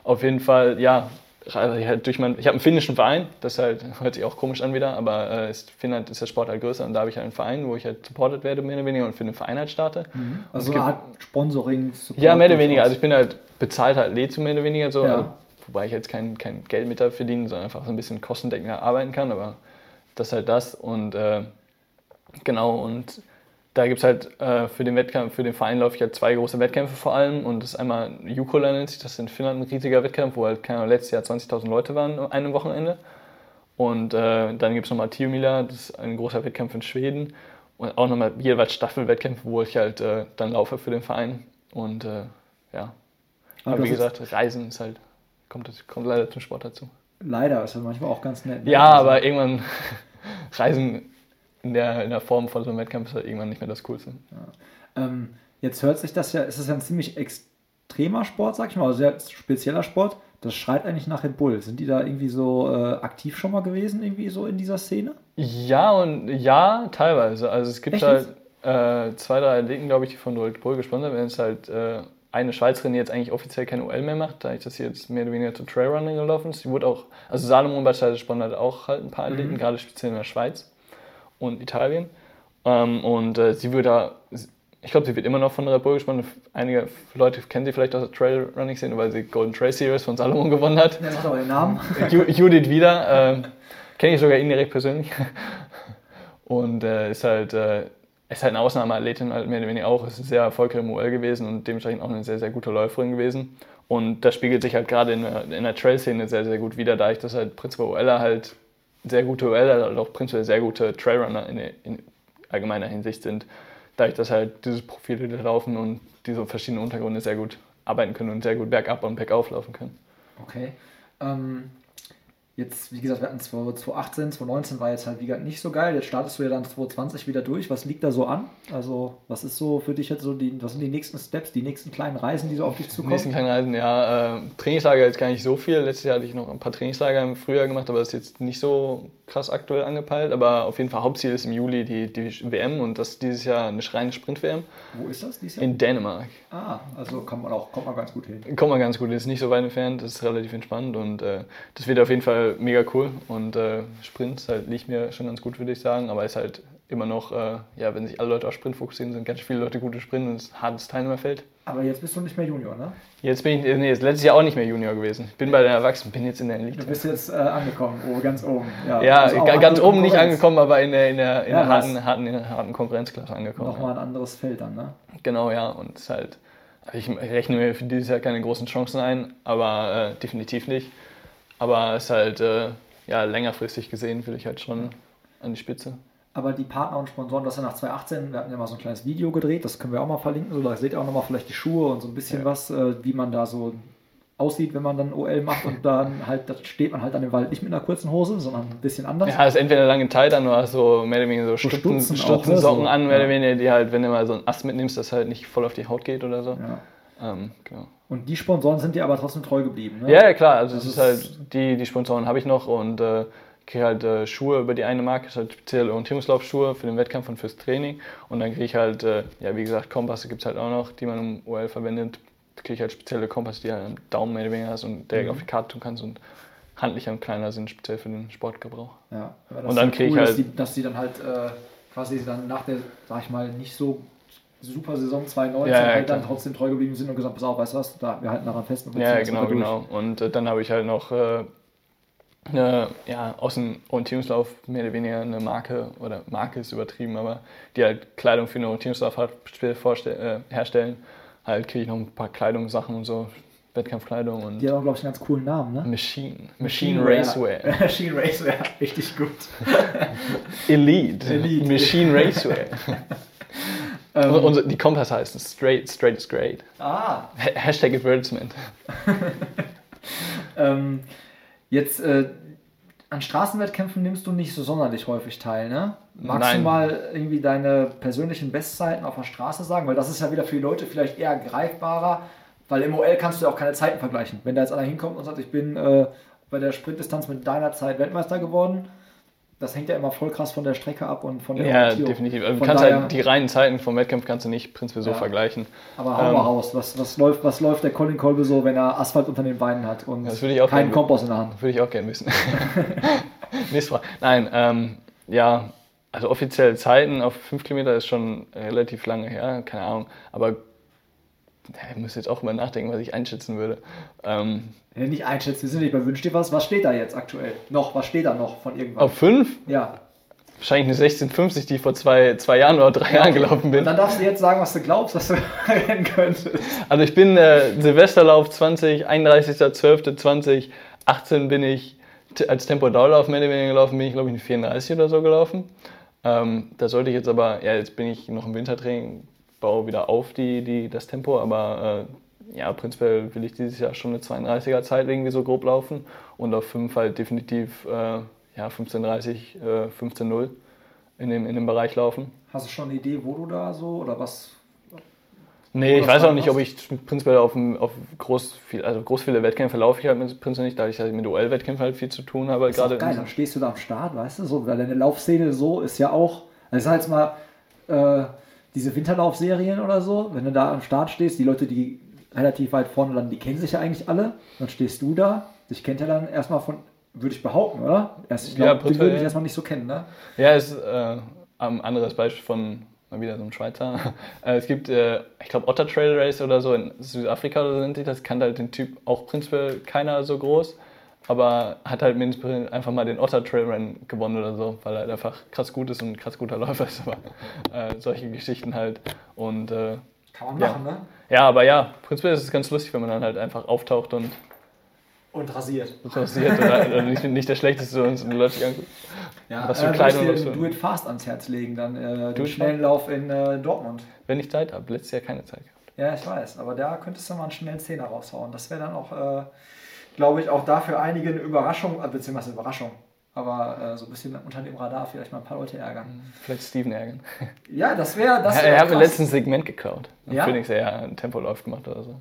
Auf jeden Fall, ja, halt durch mein, ich habe einen finnischen Verein, das halt, <laughs> hört sich auch komisch an wieder, aber äh, ist, Finnland ist der Sport halt größer und da habe ich halt einen Verein, wo ich halt supported werde, mehr oder weniger, und für den Verein halt starte. Mhm. Also eine Art Sponsoring, Support Ja, mehr oder weniger. Also ich bin halt bezahlt halt Lezu mehr oder weniger so, ja. also, wobei ich jetzt kein, kein Geld mit da verdiene, sondern einfach so ein bisschen kostendeckender arbeiten kann, aber das ist halt das und äh, genau und da gibt es halt äh, für den Wettkampf, für den Verein läuft ich halt zwei große Wettkämpfe vor allem. Und das ist einmal Jukola nennt sich, das ist in Finnland ein riesiger Wettkampf, wo halt keine letztes Jahr 20.000 Leute waren an einem Wochenende. Und äh, dann gibt es nochmal Tiomila, das ist ein großer Wettkampf in Schweden. Und auch nochmal jeweils Staffelwettkämpfe, wo ich halt äh, dann laufe für den Verein. Und äh, ja. Aber, Aber wie gesagt, Reisen ist halt, kommt, kommt leider zum Sport dazu. Leider, ist ja manchmal auch ganz nett. Ne? Ja, also, aber irgendwann <laughs> Reisen in der, in der Form von so einem Wettkampf ist halt irgendwann nicht mehr das Coolste. Ja. Ähm, jetzt hört sich das ja, ist das ja ein ziemlich extremer Sport, sag ich mal, also sehr spezieller Sport. Das schreit eigentlich nach Red Bull. Sind die da irgendwie so äh, aktiv schon mal gewesen, irgendwie so in dieser Szene? Ja und ja, teilweise. Also es gibt Echt halt äh, zwei, drei Athleten, glaube ich, die von Red Bull gesponsert werden. Es ist halt äh, eine Schweizerin, die jetzt eigentlich offiziell kein UL mehr macht, da ich das jetzt mehr oder weniger zu Trailrunning gelaufen ist. Die wurde auch, also Salomon beispielsweise sponsert auch halt ein paar Athleten, mhm. gerade speziell in der Schweiz und Italien. Ähm, und äh, sie wird da, ich glaube, sie wird immer noch von Red Bull gespannt. Einige Leute kennen sie vielleicht aus der Trailrunning-Szene, weil sie Golden Trail Series von Salomon gewonnen hat. Sag doch den Namen. Ju Judith wieder, äh, kenne ich sogar indirekt persönlich. Und äh, ist halt äh, ist halt eine Ausnahmeathletin, halt mehr oder weniger auch. Ist sehr erfolgreich im UL gewesen und dementsprechend auch eine sehr, sehr gute Läuferin gewesen. Und das spiegelt sich halt gerade in, der- in der Trail-Szene sehr, sehr gut wider, da ich das halt prinzipiell ULer halt sehr gute ULer, halt auch prinzipiell sehr gute Trailrunner in, in allgemeiner Hinsicht sind, da ich das halt dieses Profil laufen und diese verschiedenen Untergründe sehr gut arbeiten können und sehr gut bergab und bergauf laufen können. Okay. Ähm, jetzt, wie gesagt, wir hatten 2018, 2019 war jetzt halt wie gesagt nicht so geil. Jetzt startest du ja dann 2020 wieder durch. Was liegt da so an? Also, was ist so für dich jetzt so die, was sind die nächsten Steps, die nächsten kleinen Reisen, die so auf dich Die zukommen? nächsten kleinen Reisen, ja, äh, Trainingslager jetzt gar nicht so viel. Letztes Jahr hatte ich noch ein paar Trainingslager im Frühjahr gemacht, aber das ist jetzt nicht so krass aktuell angepeilt. Aber auf jeden Fall Hauptziel ist im Juli die, die WM und das ist dieses Jahr eine reine Sprint-WM Wo ist das dieses Jahr? in Dänemark. ah, also kann man auch, kommt man ganz gut hin. Kommt man ganz gut, ist nicht so weit entfernt, ist relativ entspannt und äh, das wird auf jeden Fall mega cool. Und äh, Sprint halt, liegt mir schon ganz gut, würde ich sagen, aber ist halt immer noch, äh, ja, wenn sich alle Leute auf Sprint fokussieren, sind ganz viele Leute gute Sprint und es ist ein hartes Teilnehmerfeld. Aber jetzt bist du nicht mehr Junior, ne? Jetzt bin ich, äh, nee, letztes Jahr auch nicht mehr Junior gewesen. Ich bin bei den Erwachsenen, bin jetzt in der Du Elite. bist jetzt äh, angekommen, oh, ganz oben. Ja, Also auch ga- ganz oben nicht angekommen, aber in der, in der, in Ja, der harten, harten, in der harten Konkurrenzklasse angekommen. Nochmal ein anderes Feld dann, ne? Genau, ja. Und es ist halt, also ich rechne mir für dieses Jahr keine großen Chancen ein, aber äh, definitiv nicht. Aber es ist halt, äh, ja, längerfristig gesehen will ich halt schon an die Spitze. Aber die Partner und Sponsoren, das ist ja nach 2018, wir hatten ja mal so ein kleines Video gedreht, das können wir auch mal verlinken. So, da seht ihr auch nochmal vielleicht die Schuhe und so ein bisschen Ja. was, äh, wie man da so aussieht, wenn man dann OL macht und dann halt, da steht man halt an dem Wald nicht mit einer kurzen Hose, sondern ein bisschen anders. Ja, ist entweder lange Tight an oder so mehr oder weniger so Stutzen, Stutzen auch, Stutzen ne, Socken so. an, mehr Ja. oder weniger, die halt, wenn du mal so einen Ast mitnimmst, das halt nicht voll auf die Haut geht oder so. Ja. Ähm, genau. Und die Sponsoren sind dir aber trotzdem treu geblieben, ne? Ja, ja, klar. Also es ist halt, die, die Sponsoren habe ich noch und äh, kriege halt äh, Schuhe über die eine Marke, das ist halt spezielle Orientierungslaufschuhe für den Wettkampf und fürs Training. Und dann kriege ich halt, äh, ja wie gesagt, Kompasse gibt es halt auch noch, die man im OL verwendet. Kriege ich halt spezielle Kompasse, die halt am Daumen mehr oder weniger hast und direkt Mhm. auf die Karte tun kannst und handlich am kleiner sind, speziell für den Sportgebrauch. Ja, aber das Und dann ist krieg ich cool, dass halt- die, dass die dann halt äh, quasi dann nach der, sag ich mal, nicht so super Saison 2019 Ja, ja, halt dann trotzdem treu geblieben sind und gesagt, pass auf, weißt du was, da, wir halten daran fest und Ja, genau, genau. Und äh, dann habe ich halt noch äh, eine, ja, aus dem Orientierungslauf mehr oder weniger eine Marke, oder Marke ist übertrieben, aber die halt Kleidung für den Orientierungslauf halt äh, herstellen. Halt kriege ich noch ein paar Kleidungssachen und so, Wettkampfkleidung und Die haben auch, glaube ich, einen ganz coolen Namen, ne? Machine. Machine Racewear. <laughs> Machine Racewear, richtig gut. <laughs> Elite. Elite. Machine Racewear. <laughs> Ähm, und die Kompass heißen Straight, Straight is Great. ah, Ha- Hashtag Advertisement. ähm, jetzt äh, an Straßenwettkämpfen nimmst du nicht so sonderlich häufig teil, ne? Magst Nein. du mal irgendwie deine persönlichen Bestzeiten auf der Straße sagen? Weil das ist ja wieder für die Leute vielleicht eher greifbarer, weil im OL kannst du ja auch keine Zeiten vergleichen. Wenn da jetzt einer hinkommt und sagt, ich bin äh, bei der Sprintdistanz mit deiner Zeit Weltmeister geworden, das hängt ja immer voll krass von der Strecke ab und von der Ja, definitiv. Also, du Von kannst daher- halt die reinen Zeiten vom Wettkampf kannst du nicht prinzipiell so Ja. vergleichen. Aber hau Ähm, mal raus, was, was, läuft, was läuft der Colin Kolbe so, wenn er Asphalt unter den Beinen hat und keinen gerne- Kompass in der Hand? Würde ich auch gerne wissen. <laughs> Nächste Frage. Nein, ähm, ja, also offiziell Zeiten auf 5 Kilometer ist schon relativ lange her, keine Ahnung. Aber ich muss jetzt auch mal nachdenken, was ich einschätzen würde. Ähm, Ja, nicht einschätzen, wir sind nicht bei Wünsch dir was. Was steht da jetzt aktuell? Noch, was steht da noch von irgendwas? auf 5? Ja. Wahrscheinlich eine 1650, die ich vor zwei, zwei Jahren oder drei Jahren gelaufen Und bin. dann darfst du jetzt sagen, was du glaubst, was du <laughs> rennen könntest. Also ich bin äh, Silvesterlauf 20, 31.12.2018 bin ich als Tempo-Dauerlauf mehr oder weniger gelaufen, bin ich glaube ich eine 34 oder so gelaufen. Ähm, da sollte ich jetzt aber, ja jetzt bin ich noch im Wintertraining, baue wieder auf die, die, das Tempo, aber äh, ja prinzipiell will ich dieses Jahr schon eine 32er Zeit irgendwie so grob laufen und auf 5 halt definitiv äh, ja, 15.30, äh, 15.0 in dem, in dem Bereich laufen. Hast du schon eine Idee, wo du da so oder was? Nee, ich weiß auch nicht, ob ich prinzipiell auf, auf groß, viel, also groß viele Wettkämpfe laufe ich halt mit prinzipiell nicht, da ich halt mit Duellwettkämpfen halt viel zu tun habe. Das ist gerade geil, dann stehst du da am Start, weißt du, so, weil deine Laufszene so ist ja auch, also ich sag jetzt mal, äh, diese Winterlaufserien oder so, wenn du da am Start stehst, die Leute, die relativ weit vorne landen, die kennen sich ja eigentlich alle, dann stehst du da, dich kennt ja dann erstmal von, würde ich behaupten, oder? Erst, ich Ja, glaube, die prinzipiell, würde ich ja. erstmal nicht so kennen, ne? Ja, es, äh, ein anderes Beispiel von mal wieder so einem Schweizer. <laughs> Äh, es gibt, äh, ich glaube, Otter Trail Race oder so in Südafrika oder so sind die. Das kannte halt den Typ auch prinzipiell keiner so groß. Aber hat halt mit einfach mal den Otter Trail Run gewonnen oder so, weil er halt einfach krass gut ist und ein krass guter Läufer ist. <laughs> Aber äh, solche Geschichten halt. Und, äh, Kann man ja. machen, ne? Ja, aber ja, prinzipiell ist es ganz lustig, wenn man dann halt einfach auftaucht und Und rasiert. passiert oder, <laughs> oder nicht, nicht der schlechteste und Leute sich angucken. Ja, Was für äh, und ich was dir Do It Fast ans Herz legen, dann äh, den schnellen Lauf in äh, Dortmund. Wenn ich Zeit habe, letztes Jahr keine Zeit gehabt. Ja, ich weiß, aber da könntest du mal einen schnellen Zehner raushauen. Das wäre dann auch, äh, glaube ich, auch da für einige eine Überraschung, äh, beziehungsweise Überraschung, aber äh, so ein bisschen unter dem Radar vielleicht mal ein paar Leute ärgern. Vielleicht Steven ärgern. <laughs> Ja, das wäre das Ja, wär er hat mir letztens ein Segment geklaut. Ja? Phoenix, ja, ein Tempolauf gemacht oder so.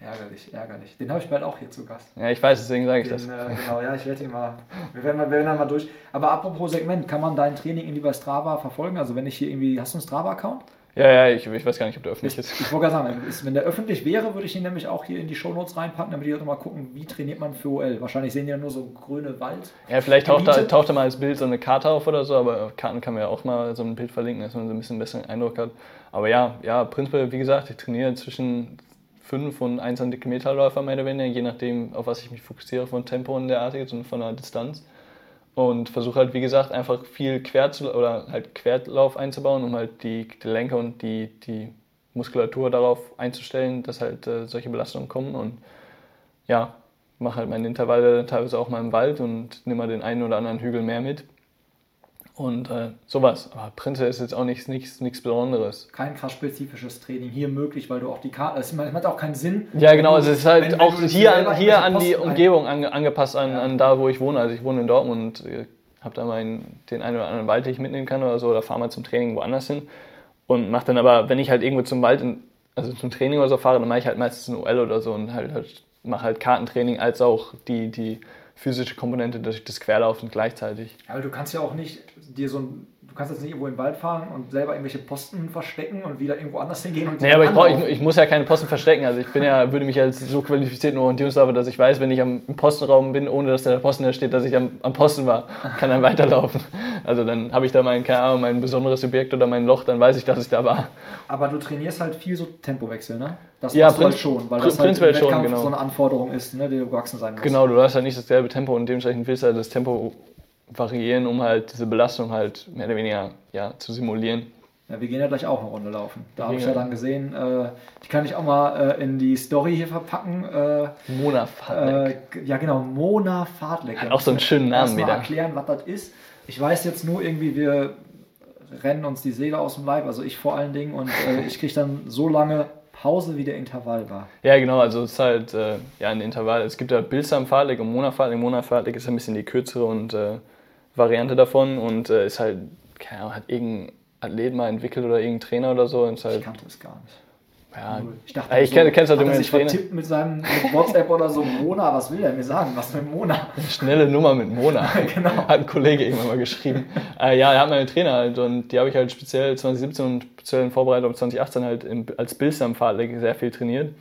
Ärgerlich, ärgerlich. Den habe ich bald auch hier zu Gast. Ja, ich weiß, deswegen sage ich Den, das. äh, genau, ja, ich werde ihn mal. Wir werden, mal- wir werden dann mal durch. Aber apropos Segment, kann man dein Training irgendwie bei Strava verfolgen? Also wenn ich hier irgendwie, hast du einen Strava-Account? Ja, ja, ich, ich weiß gar nicht, ob der öffentlich ist. Ich wollte gerade sagen, wenn der öffentlich wäre, würde ich ihn nämlich auch hier in die Shownotes reinpacken, damit die Leute mal gucken, wie trainiert man für OL. Wahrscheinlich sehen die ja nur so grüne Wald. Ja, vielleicht taucht da, taucht da mal als Bild so eine Karte auf oder so, aber Karten kann man ja auch mal so ein Bild verlinken, dass man so ein bisschen besseren Eindruck hat. Aber ja, ja, prinzipiell, wie gesagt, ich trainiere zwischen 5 und 21 Kilometerläufer mehr oder weniger, je nachdem, auf was ich mich fokussiere, von Tempo und derartiges und von der Distanz. Und versuche halt, wie gesagt, einfach viel Quer zu, oder halt Querlauf einzubauen, um halt die Gelenke und die, die Muskulatur darauf einzustellen, dass halt äh, solche Belastungen kommen. Und ja, mache halt meine Intervalle teilweise auch mal im Wald und nehme mal den einen oder anderen Hügel mehr mit. Und äh, sowas. Aber Prinze ist jetzt auch nichts, nichts, nichts Besonderes. Kein krass spezifisches Training hier möglich, weil du auch die Karte. Es hat auch keinen Sinn. Ja, genau, also es ist halt Wenn- wenn auch du hier, an, hier an die Umgebung ange, angepasst, an, Ja. an da, wo ich wohne. Also ich wohne in Dortmund und äh, habe da mal den einen oder anderen Wald, den ich mitnehmen kann oder so, oder fahre mal zum Training woanders hin. Und mache dann aber, wenn ich halt irgendwo zum Wald, in, also zum Training oder so fahre, dann mache ich halt meistens ein OL oder so und halt, halt mache halt Kartentraining als auch die, die physische Komponente durch das Querlaufen gleichzeitig. Aber du kannst ja auch nicht dir so ein. Du kannst jetzt nicht irgendwo in den Wald fahren und selber irgendwelche Posten verstecken und wieder irgendwo anders hingehen und Nee, aber ich, brauch, ich, ich muss ja keine Posten verstecken. Also ich bin ja, würde mich als so qualifizierten Orientierungsläufer, dass ich weiß, wenn ich am im Postenraum bin, ohne dass der Posten da steht, dass ich am, am Posten war, kann dann weiterlaufen. Also dann habe ich da mein, keine Ahnung, mein besonderes Objekt oder mein Loch, dann weiß ich, dass ich da war. Aber du trainierst halt viel so Tempowechsel, ne? Das Ja, du halt prinz- schon, weil das halt im schon, genau. so eine Anforderung ist, ne, die du gewachsen sein musst. Genau, du hast halt nicht dasselbe Tempo und dementsprechend willst du halt das Tempo variieren, um halt diese Belastung halt mehr oder weniger ja, zu simulieren. Ja, wir gehen ja gleich auch eine Runde laufen. Da habe ich ja dann gesehen, äh, die kann ich auch mal äh, in die Story hier verpacken. Äh, Mona Fahrtleck. äh, ja, genau, Mona Fahrtleck. Hat auch so einen schönen Namen Erst mal wieder. erklären, was das ist. Ich weiß jetzt nur irgendwie, wir rennen uns die Seele aus dem Leib, also ich vor allen Dingen, und äh, <laughs> ich kriege dann so lange Pause, wie der Intervall war. Ja, genau, also es ist halt äh, ja, ein Intervall. Es gibt ja Bilsam Fahrtleck und Mona Fahrtleck. Mona Fahrtleck ist ein bisschen die kürzere und, äh, Variante davon und äh, ist halt, keine Ahnung, hat irgendein Athlet mal entwickelt oder irgendein Trainer oder so. Und ist Ich halt, kannte es gar nicht. ja, Ich dachte, ich kenn- kenn's halt hat er sich Trainer. vertippt mit seinem mit WhatsApp oder so. Mona, was will er mir sagen? Was für Mona? <laughs> schnelle Nummer mit Mona. <laughs> Genau. Hat ein Kollege irgendwann mal geschrieben. äh, ja, er hat meine Trainer halt und die habe ich halt speziell 2017 und speziell in Vorbereitung auf 2018 halt im, als Bilsam Fahrtleck sehr viel trainiert.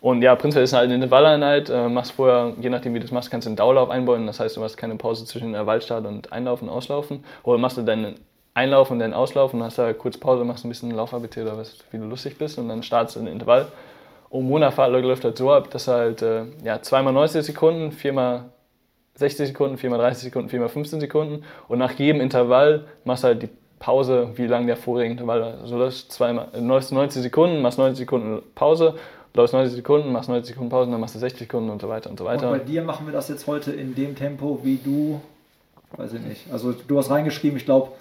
Und ja, prinzipiell ist halt eine Intervalleinheit. Äh, machst vorher, je nachdem wie du das machst, kannst du einen Dauerlauf einbauen. Das heißt, du hast keine Pause zwischen Intervallstart und Einlaufen und Auslaufen. Oder machst du deinen Einlauf und dann Auslauf und hast da kurz Pause, machst ein bisschen Lauf-ABT oder was, wie du lustig bist und dann startest du in den Intervall. Und Mona-Fahrtleck läuft halt so ab, dass halt äh, ja, zweimal 90 Sekunden, viermal 60 Sekunden, viermal 30 Sekunden, viermal 15 Sekunden und nach jedem Intervall machst du halt die Pause, wie lang der vorherige Intervall war. Also das äh, 90 Sekunden, machst 90 Sekunden Pause, läufst 90 Sekunden, machst 90 Sekunden Pause, dann machst du 60 Sekunden und so weiter und so Und weiter. bei dir machen wir das jetzt heute in dem Tempo, wie du, weiß ich nicht. Also du hast reingeschrieben, ich glaube,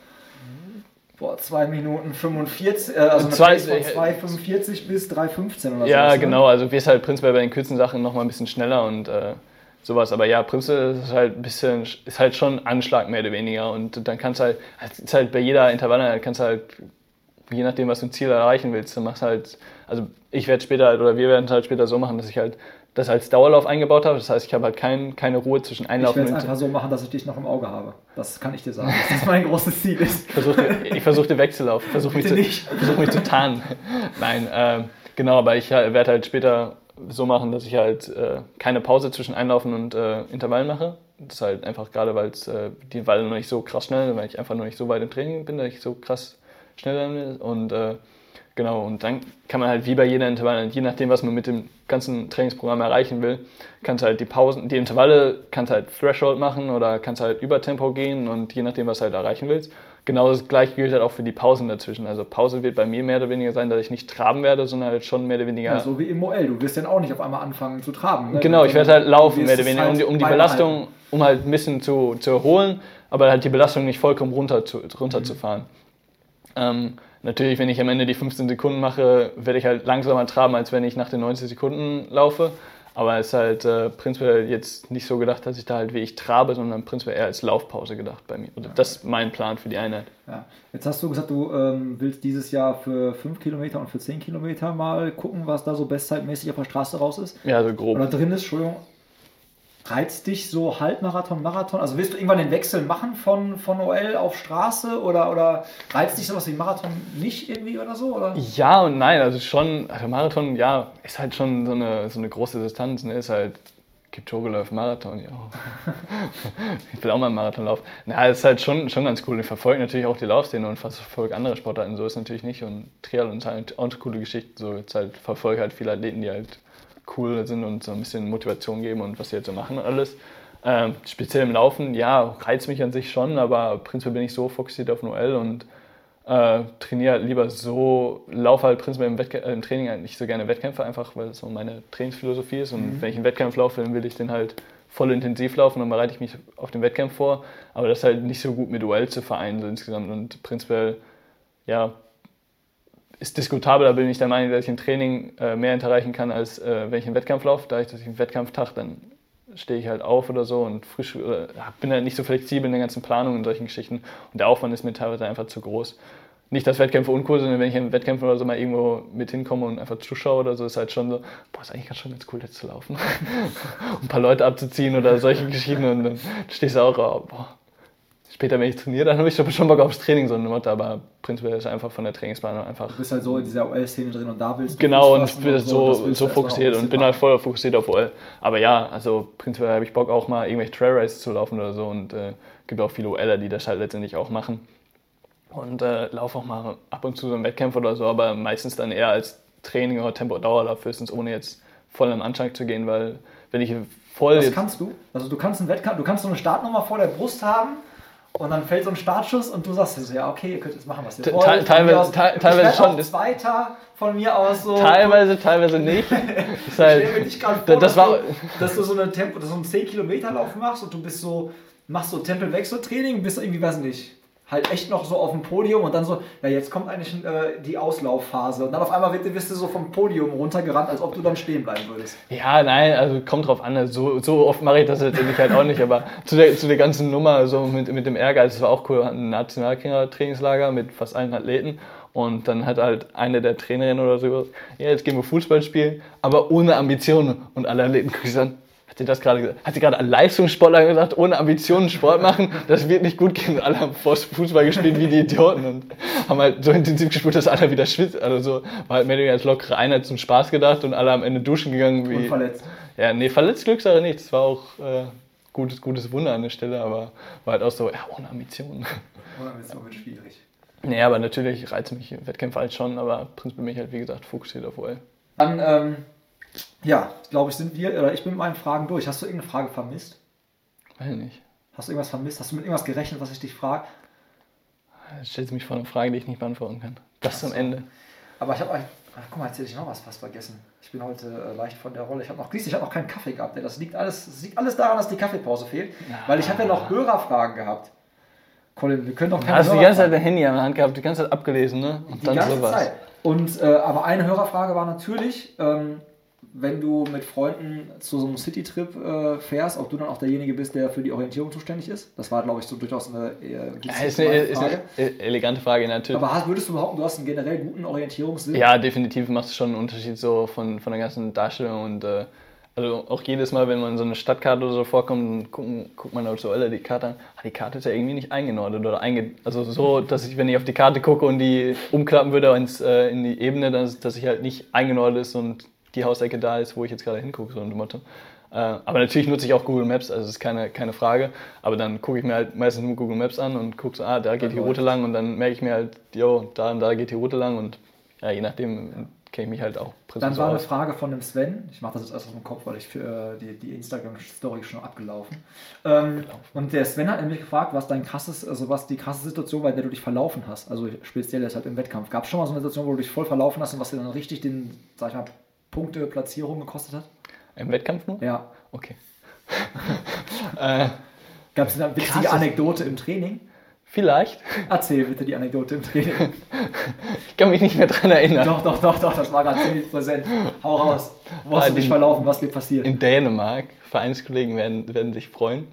boah, 2 Minuten 45, äh, also Zwei- von 2,45 bis 3,15 oder so. Ja, genau. Also wir ist halt prinzipiell bei den kurzen Sachen noch mal ein bisschen schneller und äh, sowas. Aber ja, prinzipiell ist halt ein bisschen, ist halt schon Anschlag mehr oder weniger. Und dann kannst du halt, ist halt bei jeder Intervalleinheit kannst du halt, je nachdem, was du ein Ziel erreichen willst, dann machst du halt, also ich werde später oder wir werden es halt später so machen, dass ich halt das als Dauerlauf eingebaut habe. Das heißt, ich habe halt kein, keine Ruhe zwischen Ich Einlaufen werde es und einfach so machen, dass ich dich noch im Auge habe. Das kann ich dir sagen. dass <laughs> Das mein großes Ziel ist. Ich versuche ich versuch den Wechsellauf, ich versuche mich, zu- nicht. ich versuch mich zu tarnen. <laughs> Nein, ähm, genau, aber ich werde halt später so machen, dass ich halt äh, keine Pause zwischen Einlaufen und äh, Intervallen mache. Das ist halt einfach gerade, weil äh, die Weile noch nicht so krass schnell, weil ich einfach noch nicht so weit im Training bin, dass ich so krass schnell bin. Und äh, genau, und dann kann man halt wie bei jeder Intervalle, je nachdem, was man mit dem ganzen Trainingsprogramm erreichen will, kannst halt die Pausen, die Intervalle kannst halt Threshold machen oder kannst halt über Tempo gehen und je nachdem, was du halt erreichen willst. Genau das gleiche gilt halt auch für die Pausen dazwischen. Also Pause wird bei mir mehr oder weniger sein, dass ich nicht traben werde, sondern halt schon mehr oder weniger. Ja, so wie im OL. Du wirst dann auch nicht auf einmal anfangen zu traben. Ne? Genau, ich werde halt laufen, mehr oder weniger, halt um, um die Belastung, um halt ein bisschen zu, zu erholen, aber halt die Belastung nicht vollkommen runter zu, runterzufahren. Mhm. Ähm, natürlich, wenn ich am Ende die 15 Sekunden mache, werde ich halt langsamer traben, als wenn ich nach den 90 Sekunden laufe. Aber es ist halt äh, prinzipiell jetzt nicht so gedacht, dass ich da halt wie ich trabe, sondern prinzipiell eher als Laufpause gedacht bei mir. Oder das ist mein Plan für die Einheit. Ja. Jetzt hast du gesagt, du ähm, willst dieses Jahr für 5 Kilometer und für 10 Kilometer mal gucken, was da so bestzeitmäßig auf der Straße raus ist. Ja, so grob. Oder drin ist, Entschuldigung, reizt dich so Halbmarathon, Marathon? Also willst du irgendwann den Wechsel machen von, von OL auf Straße oder, oder reizt dich sowas wie Marathon nicht irgendwie oder so? Oder? Ja und nein, also schon, also Marathon, ja, ist halt schon so eine, so eine große Distanz, ne? ist halt Kipchoge läuft Marathon, ja. <laughs> ich will auch mal einen Marathon laufen. Na, ist halt schon, schon ganz cool. Ich verfolge natürlich auch die Laufszene und verfolge andere Sportarten. So ist es natürlich nicht. Und Triathlon ist halt auch eine coole Geschichte. So jetzt halt verfolge halt viele Athleten, die halt cool sind und so ein bisschen Motivation geben und was sie jetzt so machen und alles. Ähm, speziell im Laufen, ja, reizt mich an sich schon, aber prinzipiell bin ich so fokussiert auf Noel und äh, trainiere halt lieber so, laufe halt prinzipiell im, Wettkä im Training halt nicht so gerne Wettkämpfe, einfach weil es so meine Trainingsphilosophie ist. Und mhm. wenn ich einen Wettkampf laufe, dann will ich den halt voll intensiv laufen, dann bereite ich mich auf den Wettkampf vor. Aber das ist halt nicht so gut mit Duell zu vereinen so insgesamt. Und prinzipiell, ja, ist diskutabel, da bin ich der Meinung, dass ich im Training äh, mehr erreichen kann, als äh, wenn ich einen Wettkampf laufe. Da ich, dass einen Wettkampftag, dann stehe ich halt auf oder so und frisch, äh, bin halt nicht so flexibel in der ganzen Planung und solchen Geschichten. Und der Aufwand ist mir teilweise einfach zu groß. Nicht, dass Wettkämpfe uncool sind, wenn ich in Wettkämpfen oder so mal irgendwo mit hinkomme und einfach zuschaue oder so, ist halt schon so, boah, ist eigentlich ganz schon ganz cool, jetzt zu laufen. <laughs> ein paar Leute abzuziehen oder solche Geschichten und dann stehst du auch, oh, boah, später, wenn ich trainiere, dann habe ich schon Bock aufs Training, so eine Motto, aber prinzipiell ist einfach von der Trainingsplanung einfach. Du bist halt so in dieser OL-Szene drin und da willst du. Genau, und ich bin so, so, so fokussiert und bin halt voll fokussiert auf OL. Aber ja, also prinzipiell habe ich Bock auch mal irgendwelche Trail Races zu laufen oder so und äh, gibt auch viele OLer, die das halt letztendlich auch machen. Und äh, laufe auch mal ab und zu so einen Wettkampf oder so, aber meistens dann eher als Training oder Tempo-Dauerlauf höchstens, ohne jetzt voll am Anschlag zu gehen, weil wenn ich voll. Das kannst du. Also du kannst einen Wettkampf, du kannst so eine Startnummer vor der Brust haben und dann fällt so ein Startschuss und du sagst so, ja, okay, ihr könnt jetzt machen, was ihr wollt. Te teilweise, aus, te teilweise schon. Zweiter von mir aus so. Teilweise, teilweise nicht. <laughs> ich halt, stelle mir dich gerade vor, das dass, war, du, dass du so eine Tempo, so einen 10 Kilometer Lauf machst und du bist so, machst so Tempelwechseltraining, bist irgendwie, weiß nicht, halt echt noch so auf dem Podium und dann so, ja, jetzt kommt eigentlich äh, die Auslaufphase. Und dann auf einmal wirst du so vom Podium runtergerannt, als ob du dann stehen bleiben würdest. Ja, nein, also kommt drauf an. So, so oft mache ich das letztendlich halt auch nicht, aber zu der, zu der ganzen Nummer, so mit, mit dem Ehrgeiz, das war auch cool, ein Nationalkinder-Trainingslager mit fast allen Athleten. Und dann hat halt eine der Trainerinnen oder so, ja, jetzt gehen wir Fußball spielen, aber ohne Ambitionen. Und alle Athleten gucken dann, hat sie das gerade gesagt? Hat sie gerade an Leistungssportler gesagt, ohne Ambitionen Sport machen? Das wird nicht gut gehen. Alle haben Fußball gespielt wie die Idioten und haben halt so intensiv gespielt, dass alle wieder schwitzt. Also so war halt mehr oder weniger als lockere Einheit zum Spaß gedacht und alle am Ende duschen gegangen. Wie, und verletzt. Ja, nee, verletzt Glückssache nicht. Das war auch äh, gutes, gutes Wunder an der Stelle, aber war halt auch so, ja, ohne Ambitionen. Ohne Ambitionen wird schwierig. Nee, aber natürlich reizt mich Wettkämpfe halt schon, aber prinzipiell bin ich halt, wie gesagt, fokussiert auf OL. Dann, ähm ja, glaube ich, sind wir, oder ich bin mit meinen Fragen durch. Hast du irgendeine Frage vermisst? Weiß nicht. Hast du irgendwas vermisst? Hast du mit irgendwas gerechnet, was ich dich frage? Jetzt stellst du mich vor eine Frage, die ich nicht beantworten kann. Das zum Ende. Aber ich habe euch. Ach, guck mal, jetzt hätte ich noch was fast vergessen. Ich bin heute äh, leicht von der Rolle. Ich habe noch, ich habe noch keinen Kaffee gehabt. Das liegt alles, das liegt alles daran, dass die Kaffeepause fehlt. Ja. Weil ich habe ja noch Hörerfragen gehabt. Colin, wir können doch keine Hast du die ganze Zeit dein Handy an der Hand gehabt, die ganze Zeit abgelesen, ne? Und die dann ganze sowas. Zeit. Und, äh, aber eine Hörerfrage war natürlich, ähm, wenn du mit Freunden zu so einem Citytrip äh, fährst, ob du dann auch derjenige bist, der für die Orientierung zuständig ist? Das war, glaube ich, so durchaus eine, äh, ja, ist eine, ist eine elegante Frage, natürlich. Aber würdest du behaupten, du hast einen generell guten Orientierungssinn? Ja, definitiv macht es schon einen Unterschied so von, von der ganzen Darstellung und äh, also auch jedes Mal, wenn man so eine Stadtkarte oder so vorkommt, gucken, guckt man halt so alle die Karte an. Ah, die Karte ist ja irgendwie nicht eingenordet oder einge also so, dass ich, wenn ich auf die Karte gucke und die umklappen würde ins, äh, in die Ebene, dass, dass ich halt nicht eingenordet ist und die Hausecke da ist, wo ich jetzt gerade hingucke, so ein Motto. Äh, aber natürlich nutze ich auch Google Maps, also das ist keine, keine Frage. Aber dann gucke ich mir halt meistens nur Google Maps an und gucke so, ah, da geht die Route lang und dann merke ich mir halt, jo, da und da geht die Route lang und ja, je nachdem kenne ich mich halt auch Dann war eine Frage von dem Sven. Ich mache das jetzt erst aus dem Kopf, weil ich für äh, die, die Instagram-Story schon abgelaufen. Ähm, und der Sven hat nämlich gefragt, was dein krasses, also was die krasse Situation war, in der du dich verlaufen hast. Also speziell jetzt halt im Wettkampf. Gab es schon mal so eine Situation, wo du dich voll verlaufen hast und was dir dann richtig den, sag ich mal, Punkte, Platzierung gekostet hat? Im Wettkampf nur? Ja. Okay. <laughs> äh, Gab es eine witzige Anekdote im Training? Vielleicht. Erzähl bitte die Anekdote im Training. ich kann mich nicht mehr daran erinnern. Doch, doch, doch, doch, das war gerade ziemlich präsent. Hau raus. Wo hast du dich verlaufen? Was dir passiert? In Dänemark. Vereinskollegen werden, werden sich freuen.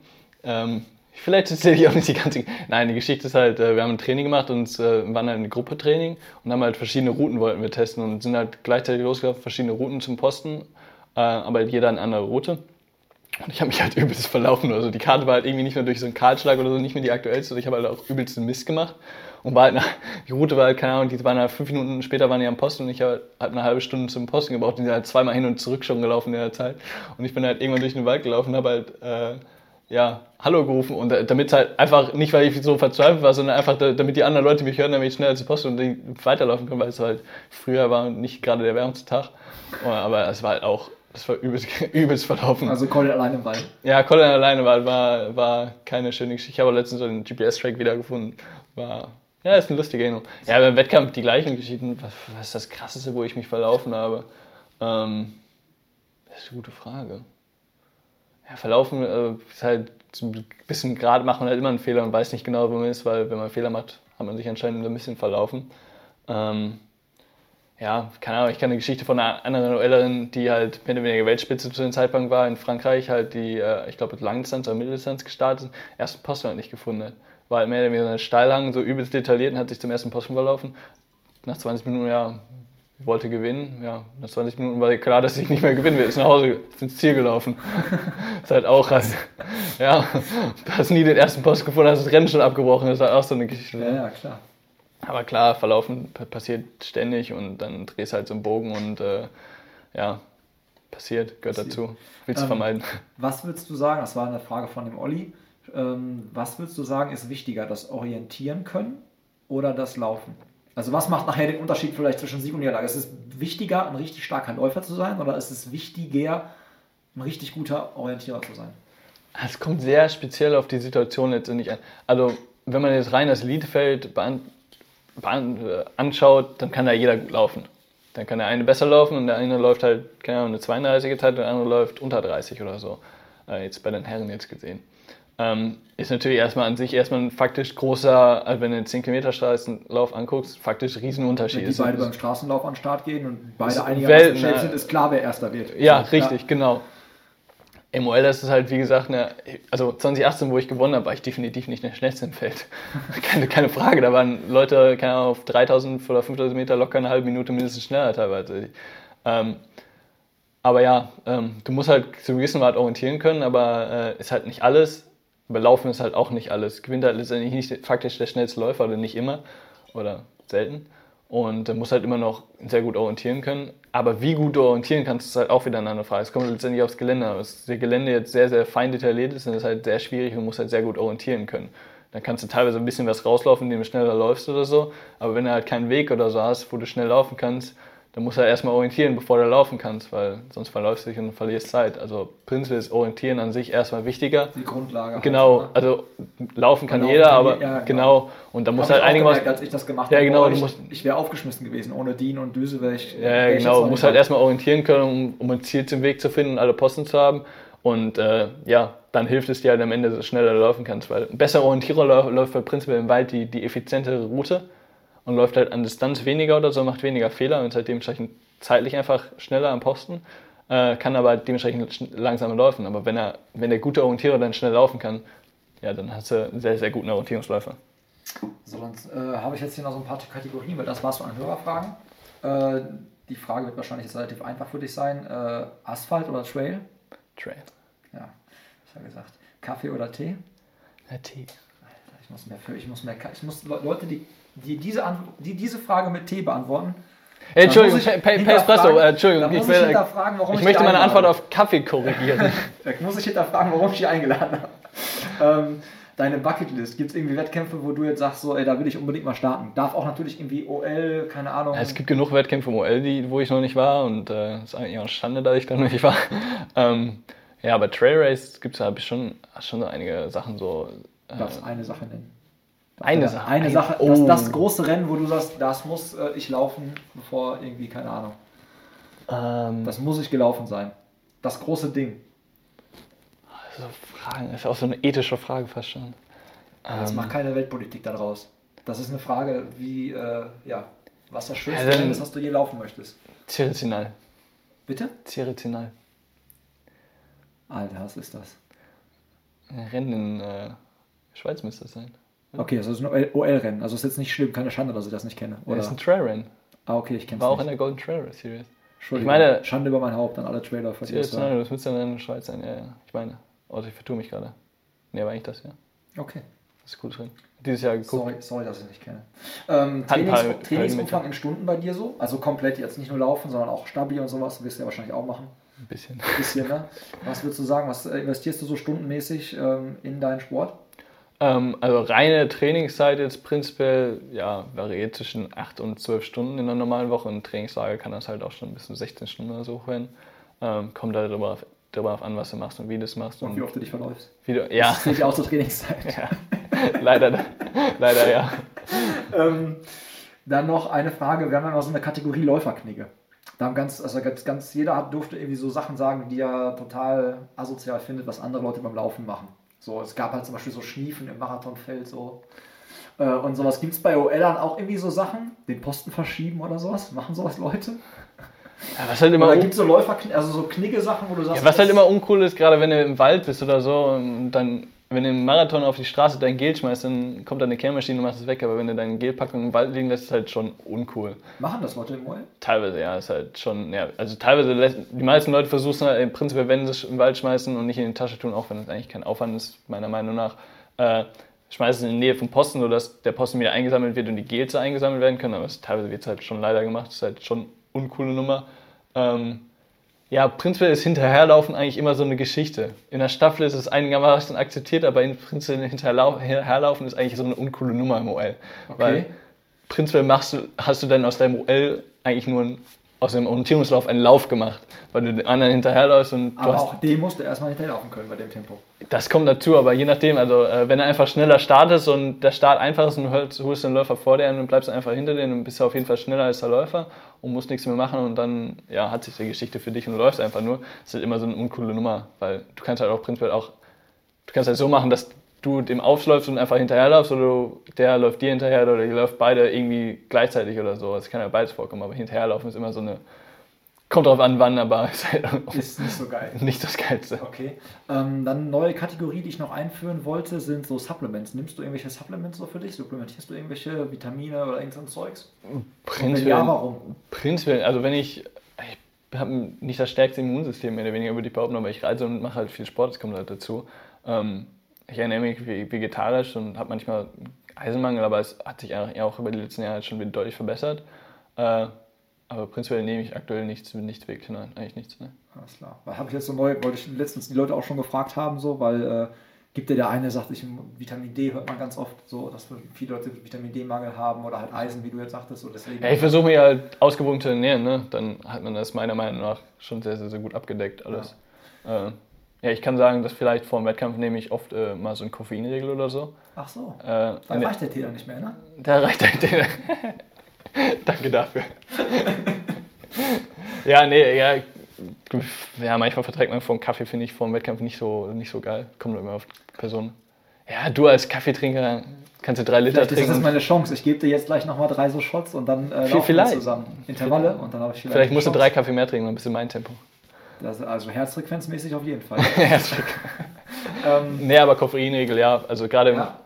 Ähm, vielleicht erzähle ich auch nicht die ganze. Nein, die Geschichte ist halt, äh, wir haben ein Training gemacht und äh, waren halt ein Gruppetraining und haben halt verschiedene Routen wollten wir testen und sind halt gleichzeitig losgelaufen, verschiedene Routen zum Posten, äh, aber jeder eine andere Route. Und ich habe mich halt <laughs> übelst verlaufen. Also die Karte war halt irgendwie nicht nur durch so einen Kahlschlag oder so nicht mehr die aktuellste. Ich habe halt auch übelst einen Mist gemacht. Und war halt nach, <laughs> die Route war halt, keine Ahnung, die waren halt fünf Minuten später waren die am Posten und ich habe halt eine halbe Stunde zum Posten gebraucht. Die sind halt zweimal hin und zurück schon gelaufen in der Zeit. Und ich bin halt irgendwann durch den Wald gelaufen und habe halt, äh, ja, Hallo gerufen. Und damit halt einfach, nicht weil ich so verzweifelt war, sondern einfach, damit die anderen Leute mich hören, damit ich schneller zur Post und weiterlaufen kann, weil es halt früher war und nicht gerade der wärmste Tag. Aber es war halt auch das war übelst, <laughs> übelst verlaufen. Also Colin alleine im Wald. Ja, Colin alleine im Wald war, war keine schöne Geschichte. Ich habe letztens so den GPS-Track wiedergefunden. War, ja, ist ein lustiger Erinnerung. Ja, beim Wettkampf die gleichen Geschichten. Was, was ist das Krasseste, wo ich mich verlaufen habe? Ähm, das ist eine gute Frage. Ja, verlaufen äh, ist halt ein bisschen gerade macht man halt immer einen Fehler und weiß nicht genau, wo man ist, weil wenn man einen Fehler macht, hat man sich anscheinend ein bisschen verlaufen. Ähm, ja, keine Ahnung, ich kenne eine Geschichte von einer anderen Duellerin, die halt mehr oder weniger Weltspitze zu dem Zeitpunkt war in Frankreich, halt die, äh, ich glaube, Langdistanz oder Mitteldistanz gestartet, ersten Posten halt nicht gefunden hat. War halt mehr oder weniger ein Steilhang, so übelst detailliert und hat sich zum ersten Posten verlaufen. Nach 20 Minuten, ja, wollte gewinnen. Ja, nach 20 Minuten war klar, dass ich nicht mehr gewinnen will. Ist nach Hause, ist ins Ziel gelaufen. <laughs> ist halt auch krass. Ja, du hast nie den ersten Posten gefunden, hast das Rennen schon abgebrochen. Das ist halt auch so eine Geschichte. Ja, ja, klar. Aber klar, Verlaufen passiert ständig und dann drehst du halt so einen Bogen und äh, ja, passiert, gehört passiert. dazu. Willst du ähm, vermeiden. Was würdest du sagen, das war eine Frage von dem Olli, ähm, was würdest du sagen, ist wichtiger, das Orientieren können oder das Laufen? Also was macht nachher den Unterschied vielleicht zwischen Sieg und Niederlage? Ist es wichtiger, ein richtig starker Läufer zu sein oder ist es wichtiger, ein richtig guter Orientierer zu sein? Es kommt sehr speziell auf die Situation letztendlich an. Also wenn man jetzt rein das Liedfeld äh, anschaut, dann kann da jeder gut laufen. Dann kann der eine besser laufen und der eine läuft halt, keine Ahnung, eine 32er Zeit und der andere läuft unter 30 oder so. Äh, jetzt bei den Herren jetzt gesehen. Ähm, ist natürlich erstmal an sich erstmal ein faktisch großer, also wenn du den 10 Kilometer Straßenlauf anguckst, faktisch Riesenunterschied. Wenn die beide beim Straßenlauf an den Start gehen und beide einigermaßen schnell sind, ist klar, wer Erster wird. Ja, so, richtig, ja. genau. MOL ist es halt, wie gesagt, eine, also 2018, wo ich gewonnen habe, war ich definitiv nicht der Schnellste im Feld. <laughs> keine, keine Frage, da waren Leute, keine Ahnung, auf 3000 oder 5000 Meter locker eine halbe Minute mindestens schneller teilweise. Ähm, aber ja, ähm, du musst halt zu gewissen Grad orientieren können, aber äh, ist halt nicht alles. Aber Laufen ist halt auch nicht alles. Gewinnt halt letztendlich nicht faktisch der schnellste Läufer oder nicht immer oder selten. Und muss halt immer noch sehr gut orientieren können. Aber wie gut du orientieren kannst, ist halt auch wieder eine andere Frage. Es kommt letztendlich aufs Gelände. Wenn das Gelände jetzt sehr, sehr fein detailliert ist, dann ist halt sehr schwierig und musst halt sehr gut orientieren können. Dann kannst du teilweise ein bisschen was rauslaufen, indem du schneller läufst oder so. Aber wenn du halt keinen Weg oder so hast, wo du schnell laufen kannst, dann musst du halt erstmal orientieren, bevor du laufen kannst, weil sonst verläufst du dich und verlierst Zeit. Also prinzipiell ist Orientieren an sich erstmal wichtiger. Die Grundlage. Genau, halt, also laufen kann laufen jeder, kann aber ja, genau. genau. Und da muss halt einigermaßen. als ich das gemacht ja, genau, ich, ich wäre aufgeschmissen gewesen. Ohne Dean und Düse wäre ich. Ja, wär genau. Du musst halt erstmal orientieren können, um, um ein Ziel zum Weg zu finden und alle Posten zu haben. Und äh, ja, dann hilft es dir halt am Ende, dass du schneller laufen kannst. Weil ein besserer Orientierer läuft halt prinzipiell im Wald die, die effizientere Route und läuft halt an Distanz weniger oder so, macht weniger Fehler und ist halt dementsprechend zeitlich einfach schneller am Posten, äh, kann aber dementsprechend langsamer laufen. Aber wenn er, wenn der gute Orientierer dann schnell laufen kann, ja, dann hast du einen sehr, sehr guten Orientierungsläufer. So, dann äh, habe ich jetzt hier noch so ein paar Kategorien, weil das war's von Hörerfragen. Äh, die Frage wird wahrscheinlich jetzt relativ einfach für dich sein. Äh, Asphalt oder Trail? Trail. Ja, ich habe gesagt. Kaffee oder Tee? Ja, Tee. Alter, ich muss mehr für, ich muss mehr, ich muss Leute, die, die, diese, die diese Frage mit Tee beantworten, Äh, Entschuldigung, ich Espresso, äh, Entschuldigung, ich, will, ich ich ich möchte meine Antwort auf Kaffee korrigieren. <laughs> Da muss ich hinterfragen, warum ich dich eingeladen habe. ähm, deine Bucketlist, gibt es irgendwie Wettkämpfe, wo du jetzt sagst, so, ey, da will ich unbedingt mal starten? Darf auch natürlich irgendwie OL, keine Ahnung. Ja, es gibt genug Wettkämpfe im OL, die, wo ich noch nicht war und äh, es ist eigentlich auch eine Schande, dass ich da noch nicht war. <laughs> Ähm, ja, aber Trail Race gibt es da schon, schon so einige Sachen so. Du darfst eine Sache nennen. Eine Sache. Eine Ein- Sache. oh. Das, das große Rennen, wo du sagst, das muss äh, ich laufen, bevor irgendwie, keine Ahnung. Ähm, Das muss ich gelaufen sein. Das große Ding. so Fragen, das ist auch so eine ethische Frage fast schon. Jetzt Ähm, macht keine Weltpolitik daraus. Das ist eine Frage, wie, äh, ja, was das schönste Rennen ist, was du je laufen möchtest. Zirizinal. Bitte? Zirizinal. Alter, was ist das? Ein Rennen in äh, Schweiz müsste es sein. Okay, also es ist ein OL-Rennen. Also ist jetzt nicht schlimm, keine Schande, dass ich das nicht kenne. Oder? Das ist ein Trailrennen. Ah, okay, ich kenne War es auch in nicht. der Golden Trail Series. Ich meine- Schande über mein Haupt an alle Trailer. das Zirizinal, hören. das müsste dann in der Schweiz sein, ja, ja. Ich meine. Also ich vertue mich gerade. Nee, aber eigentlich das, ja. Okay, Das ist gut drin. Dieses Jahr geguckt. sorry, sorry, dass ich nicht kenne. Ähm, paar Trainings, Trainingsumfang in Stunden bei dir so? Also komplett jetzt nicht nur laufen, sondern auch Stabi und sowas. Wirst du ja wahrscheinlich auch machen. Ein bisschen. Ein bisschen, ne? Was würdest du sagen? Was äh, investierst du so stundenmäßig ähm, in deinen Sport? Ähm, also reine Trainingszeit jetzt prinzipiell ja, variiert zwischen 8 und 12 Stunden in einer normalen Woche. Und Trainingslager kann das halt auch schon bis zu 16 Stunden oder so hoch werden. Ähm, kommt halt darüber auf, darüber an, was du machst und wie du es machst. Und wie oft du dich verläufst? wie du, ja, Das zählt ja auch zur Trainingszeit. ja. <laughs> leider, leider ja. Ähm, dann noch eine Frage, wir haben ja noch so eine Kategorie Läuferknigge. Da haben ganz, also ganz, ganz jeder hat, durfte irgendwie so Sachen sagen, die er total asozial findet, was andere Leute beim Laufen machen. So, es gab halt zum Beispiel so Schniefen im Marathonfeld so. Äh, und sowas. Gibt es bei OLern auch irgendwie so Sachen? Den Posten verschieben oder sowas? Machen sowas Leute? ja was halt immer Oder gibt es so Läufer, also so Knigge-Sachen, wo du sagst, ja, was halt immer uncool ist, gerade wenn du im Wald bist oder so und dann, wenn du im Marathon auf die Straße dein Gel schmeißt, dann kommt da eine Kehrmaschine und macht es weg. Aber wenn du deine Gelpackung im Wald liegen lässt, ist halt schon uncool. Machen das Leute im OL? Teilweise, ja, ist halt schon, ja, also teilweise, die meisten Leute versuchen es halt im Prinzip, wenn sie es im Wald schmeißen und nicht in die Tasche tun, auch wenn es eigentlich kein Aufwand ist, meiner Meinung nach, äh, schmeißen es in die Nähe vom Posten, sodass der Posten wieder eingesammelt wird und die Gels eingesammelt werden können, aber es, teilweise wird es halt schon leider gemacht, das ist halt schon uncoole Nummer. Ähm, ja, prinzipiell ist Hinterherlaufen eigentlich immer so eine Geschichte. In der Staffel ist es einigermaßen akzeptiert, aber in prinzipiell Hinterherlau- Hinterherlaufen ist eigentlich so eine uncoole Nummer im OL. Weil prinzipiell machst du, hast du dann aus deinem OL eigentlich nur ein, aus dem Orientierungslauf einen Lauf gemacht, weil du den anderen hinterherläufst und du Aber hast, auch dem musst du erstmal hinterherlaufen können bei dem Tempo. das kommt dazu, aber je nachdem, also äh, wenn du einfach schneller startest und der Start einfach ist und du holst, holst den Läufer vor dir und bleibst einfach hinter dir und bist auf jeden Fall schneller als der Läufer und musst nichts mehr machen und dann ja, hat sich die Geschichte für dich und du läufst einfach nur. Das ist halt immer so eine uncoole Nummer, weil du kannst halt auch prinzipiell auch, du kannst halt so machen, dass du dem aufläufst und einfach hinterherläufst oder du, der läuft dir hinterher oder ihr läuft beide irgendwie gleichzeitig oder so. Es kann ja beides vorkommen, aber hinterherlaufen ist immer so eine, kommt drauf an, wann, aber <laughs> ist halt Ist nicht so geil. nicht das Geilste. Okay. Ähm, dann eine neue Kategorie, die ich noch einführen wollte, sind so Supplements. Nimmst du irgendwelche Supplements so für dich? Supplementierst du irgendwelche Vitamine oder irgend so ein Zeugs? Wenn ja, warum? Prinzipiell, also wenn ich, ich habe nicht das stärkste Immunsystem mehr oder weniger, würde ich behaupten, aber ich reise und mache halt viel Sport, das kommt halt dazu. Ähm, ich ernähre mich ve- vegetarisch und habe manchmal Eisenmangel, aber es hat sich auch über die letzten Jahre schon wieder deutlich verbessert. Äh, aber prinzipiell nehme ich aktuell nichts, nichts wirklich, nein, eigentlich nichts. Ne? Alles klar. Weil habe ich jetzt so neu, wollte ich letztens die Leute auch schon gefragt haben, so, weil äh, gibt ja der eine, sagt ich, Vitamin D hört man ganz oft so, dass viele Leute Vitamin D-Mangel haben oder halt Eisen, wie du jetzt sagtest. So, deswegen, Ja, ich versuche mich halt ausgewogen zu ernähren, ne? dann hat man das meiner Meinung nach schon sehr, sehr, sehr gut abgedeckt alles. Ja, äh, ja ich kann sagen, dass vielleicht vor dem Wettkampf nehme ich oft äh, mal so einen Koffeinregel oder so. Ach so. Äh, Dann in der- reicht der Tee dann nicht mehr, ne? Da reicht der. <laughs> Danke dafür. <laughs> ja, nee, ja. Ja, manchmal verträgt man vom Kaffee, finde ich, vor dem Wettkampf nicht so, nicht so geil. Kommt immer auf die Person. Ja, du als Kaffeetrinker kannst du drei Liter Vielleicht ist das trinken. meine Chance. Ich gebe dir jetzt gleich nochmal drei so Shots und dann äh, laufen wir vielleicht. zusammen. Intervalle und dann habe ich vielleicht. Vielleicht musst du Chance. drei Kaffee mehr trinken, dann bist du mein Tempo. Das, also herzfrequenzmäßig auf jeden Fall. <laughs> Ähm, nee, aber Koffeinregel, ja. Also gerade ja,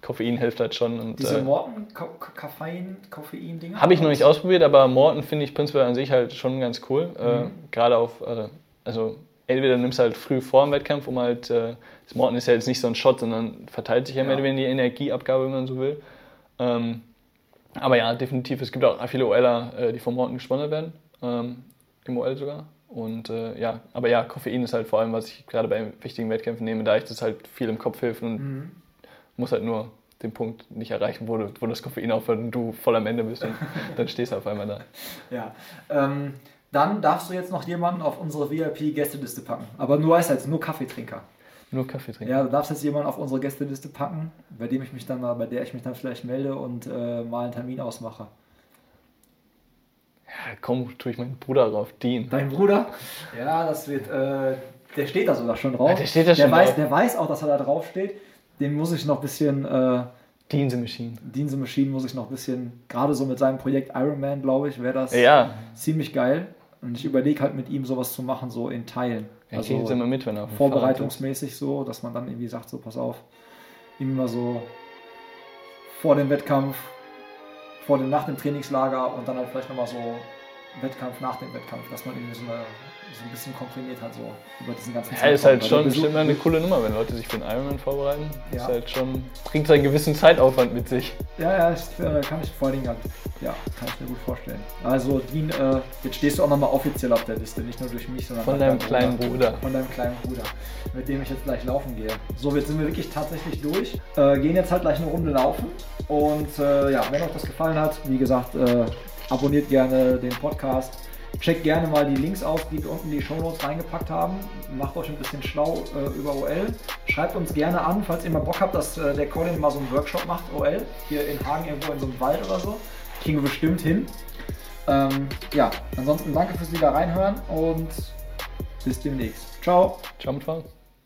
Koffein hilft halt schon. Und, diese äh, Morten Ko- Ko- Koffein, Koffein-Dinger. Habe ich noch nicht ausprobiert, aber Morten finde ich prinzipiell an sich halt schon ganz cool. Äh, Gerade auf, äh, also entweder nimmst du halt früh vor dem Wettkampf, um halt, äh, das Morten ist ja jetzt nicht so ein Shot, sondern verteilt sich ja, mehr Ja. oder weniger die Energieabgabe, wenn man so will. Ähm, Aber ja, definitiv. Es gibt auch viele OLer, äh, die vom Morten gesponsert werden. Ähm, Im OL sogar. Und äh, ja, aber ja, Koffein ist halt vor allem, was ich gerade bei wichtigen Wettkämpfen nehme, da ich das halt viel im Kopf hilft und mhm. muss halt nur den Punkt nicht erreichen, wo, du, wo das Koffein aufhört und du voll am Ende bist und <laughs> dann stehst du auf einmal da. Ja. Ähm, dann darfst du jetzt noch jemanden auf unsere VIP-Gästeliste packen. Aber nur weißt jetzt nur Kaffeetrinker. Nur Kaffee trinken. Ja, du darfst jetzt jemanden auf unsere Gästeliste packen, bei dem ich mich dann mal, bei der ich mich dann vielleicht melde und äh, mal einen Termin ausmache. Ja, komm, tue ich meinen Bruder drauf, Dean. Dein Bruder? Ja, das wird, äh, der steht da sogar schon drauf. Ja, der steht da schon der weiß, drauf. Der weiß auch, dass er da drauf steht. Den muss ich noch ein bisschen. Äh, Dean the Machine. Dean the Machine muss ich noch ein bisschen, gerade so mit seinem Projekt Iron Man, glaube ich, wäre das ja. ziemlich geil. Und ich überlege halt mit ihm sowas zu machen, so in Teilen. Ja, also immer mit, wenn er Vorbereitungsmäßig so, dass man dann irgendwie sagt, so pass auf, immer so vor dem Wettkampf, vor dem, nach dem Trainingslager und dann halt vielleicht nochmal so Wettkampf nach dem Wettkampf, dass man irgendwie so eine so ein bisschen komprimiert hat, so über diesen ganzen Ja, ist halt schon, schon eine coole Nummer, wenn Leute sich für einen Ironman vorbereiten. Ja. Ist halt schon, bringt einen gewissen Zeitaufwand mit sich. Ja, ja, das äh, kann ich vor allen Dingen ja, kann ich mir gut vorstellen. Also, Dean, äh, jetzt stehst du auch nochmal offiziell auf der Liste, nicht nur durch mich, sondern von deinem kleinen Bruder. Bruder. Von deinem kleinen Bruder, mit dem ich jetzt gleich laufen gehe. So, jetzt sind wir wirklich tatsächlich durch. Äh, gehen jetzt halt gleich eine Runde laufen. Und äh, ja, wenn euch das gefallen hat, wie gesagt, äh, abonniert gerne den Podcast Checkt gerne mal die Links aus, die wir unten in die Show Notes reingepackt haben. Macht euch ein bisschen schlau äh, über OL. Schreibt uns gerne an, falls ihr mal Bock habt, dass äh, der Colin mal so einen Workshop macht, OL. Hier in Hagen irgendwo in so einem Wald oder so. Kriegen wir bestimmt hin. Ähm, ja, ansonsten danke fürs wieder reinhören und bis demnächst. Ciao. Ciao mit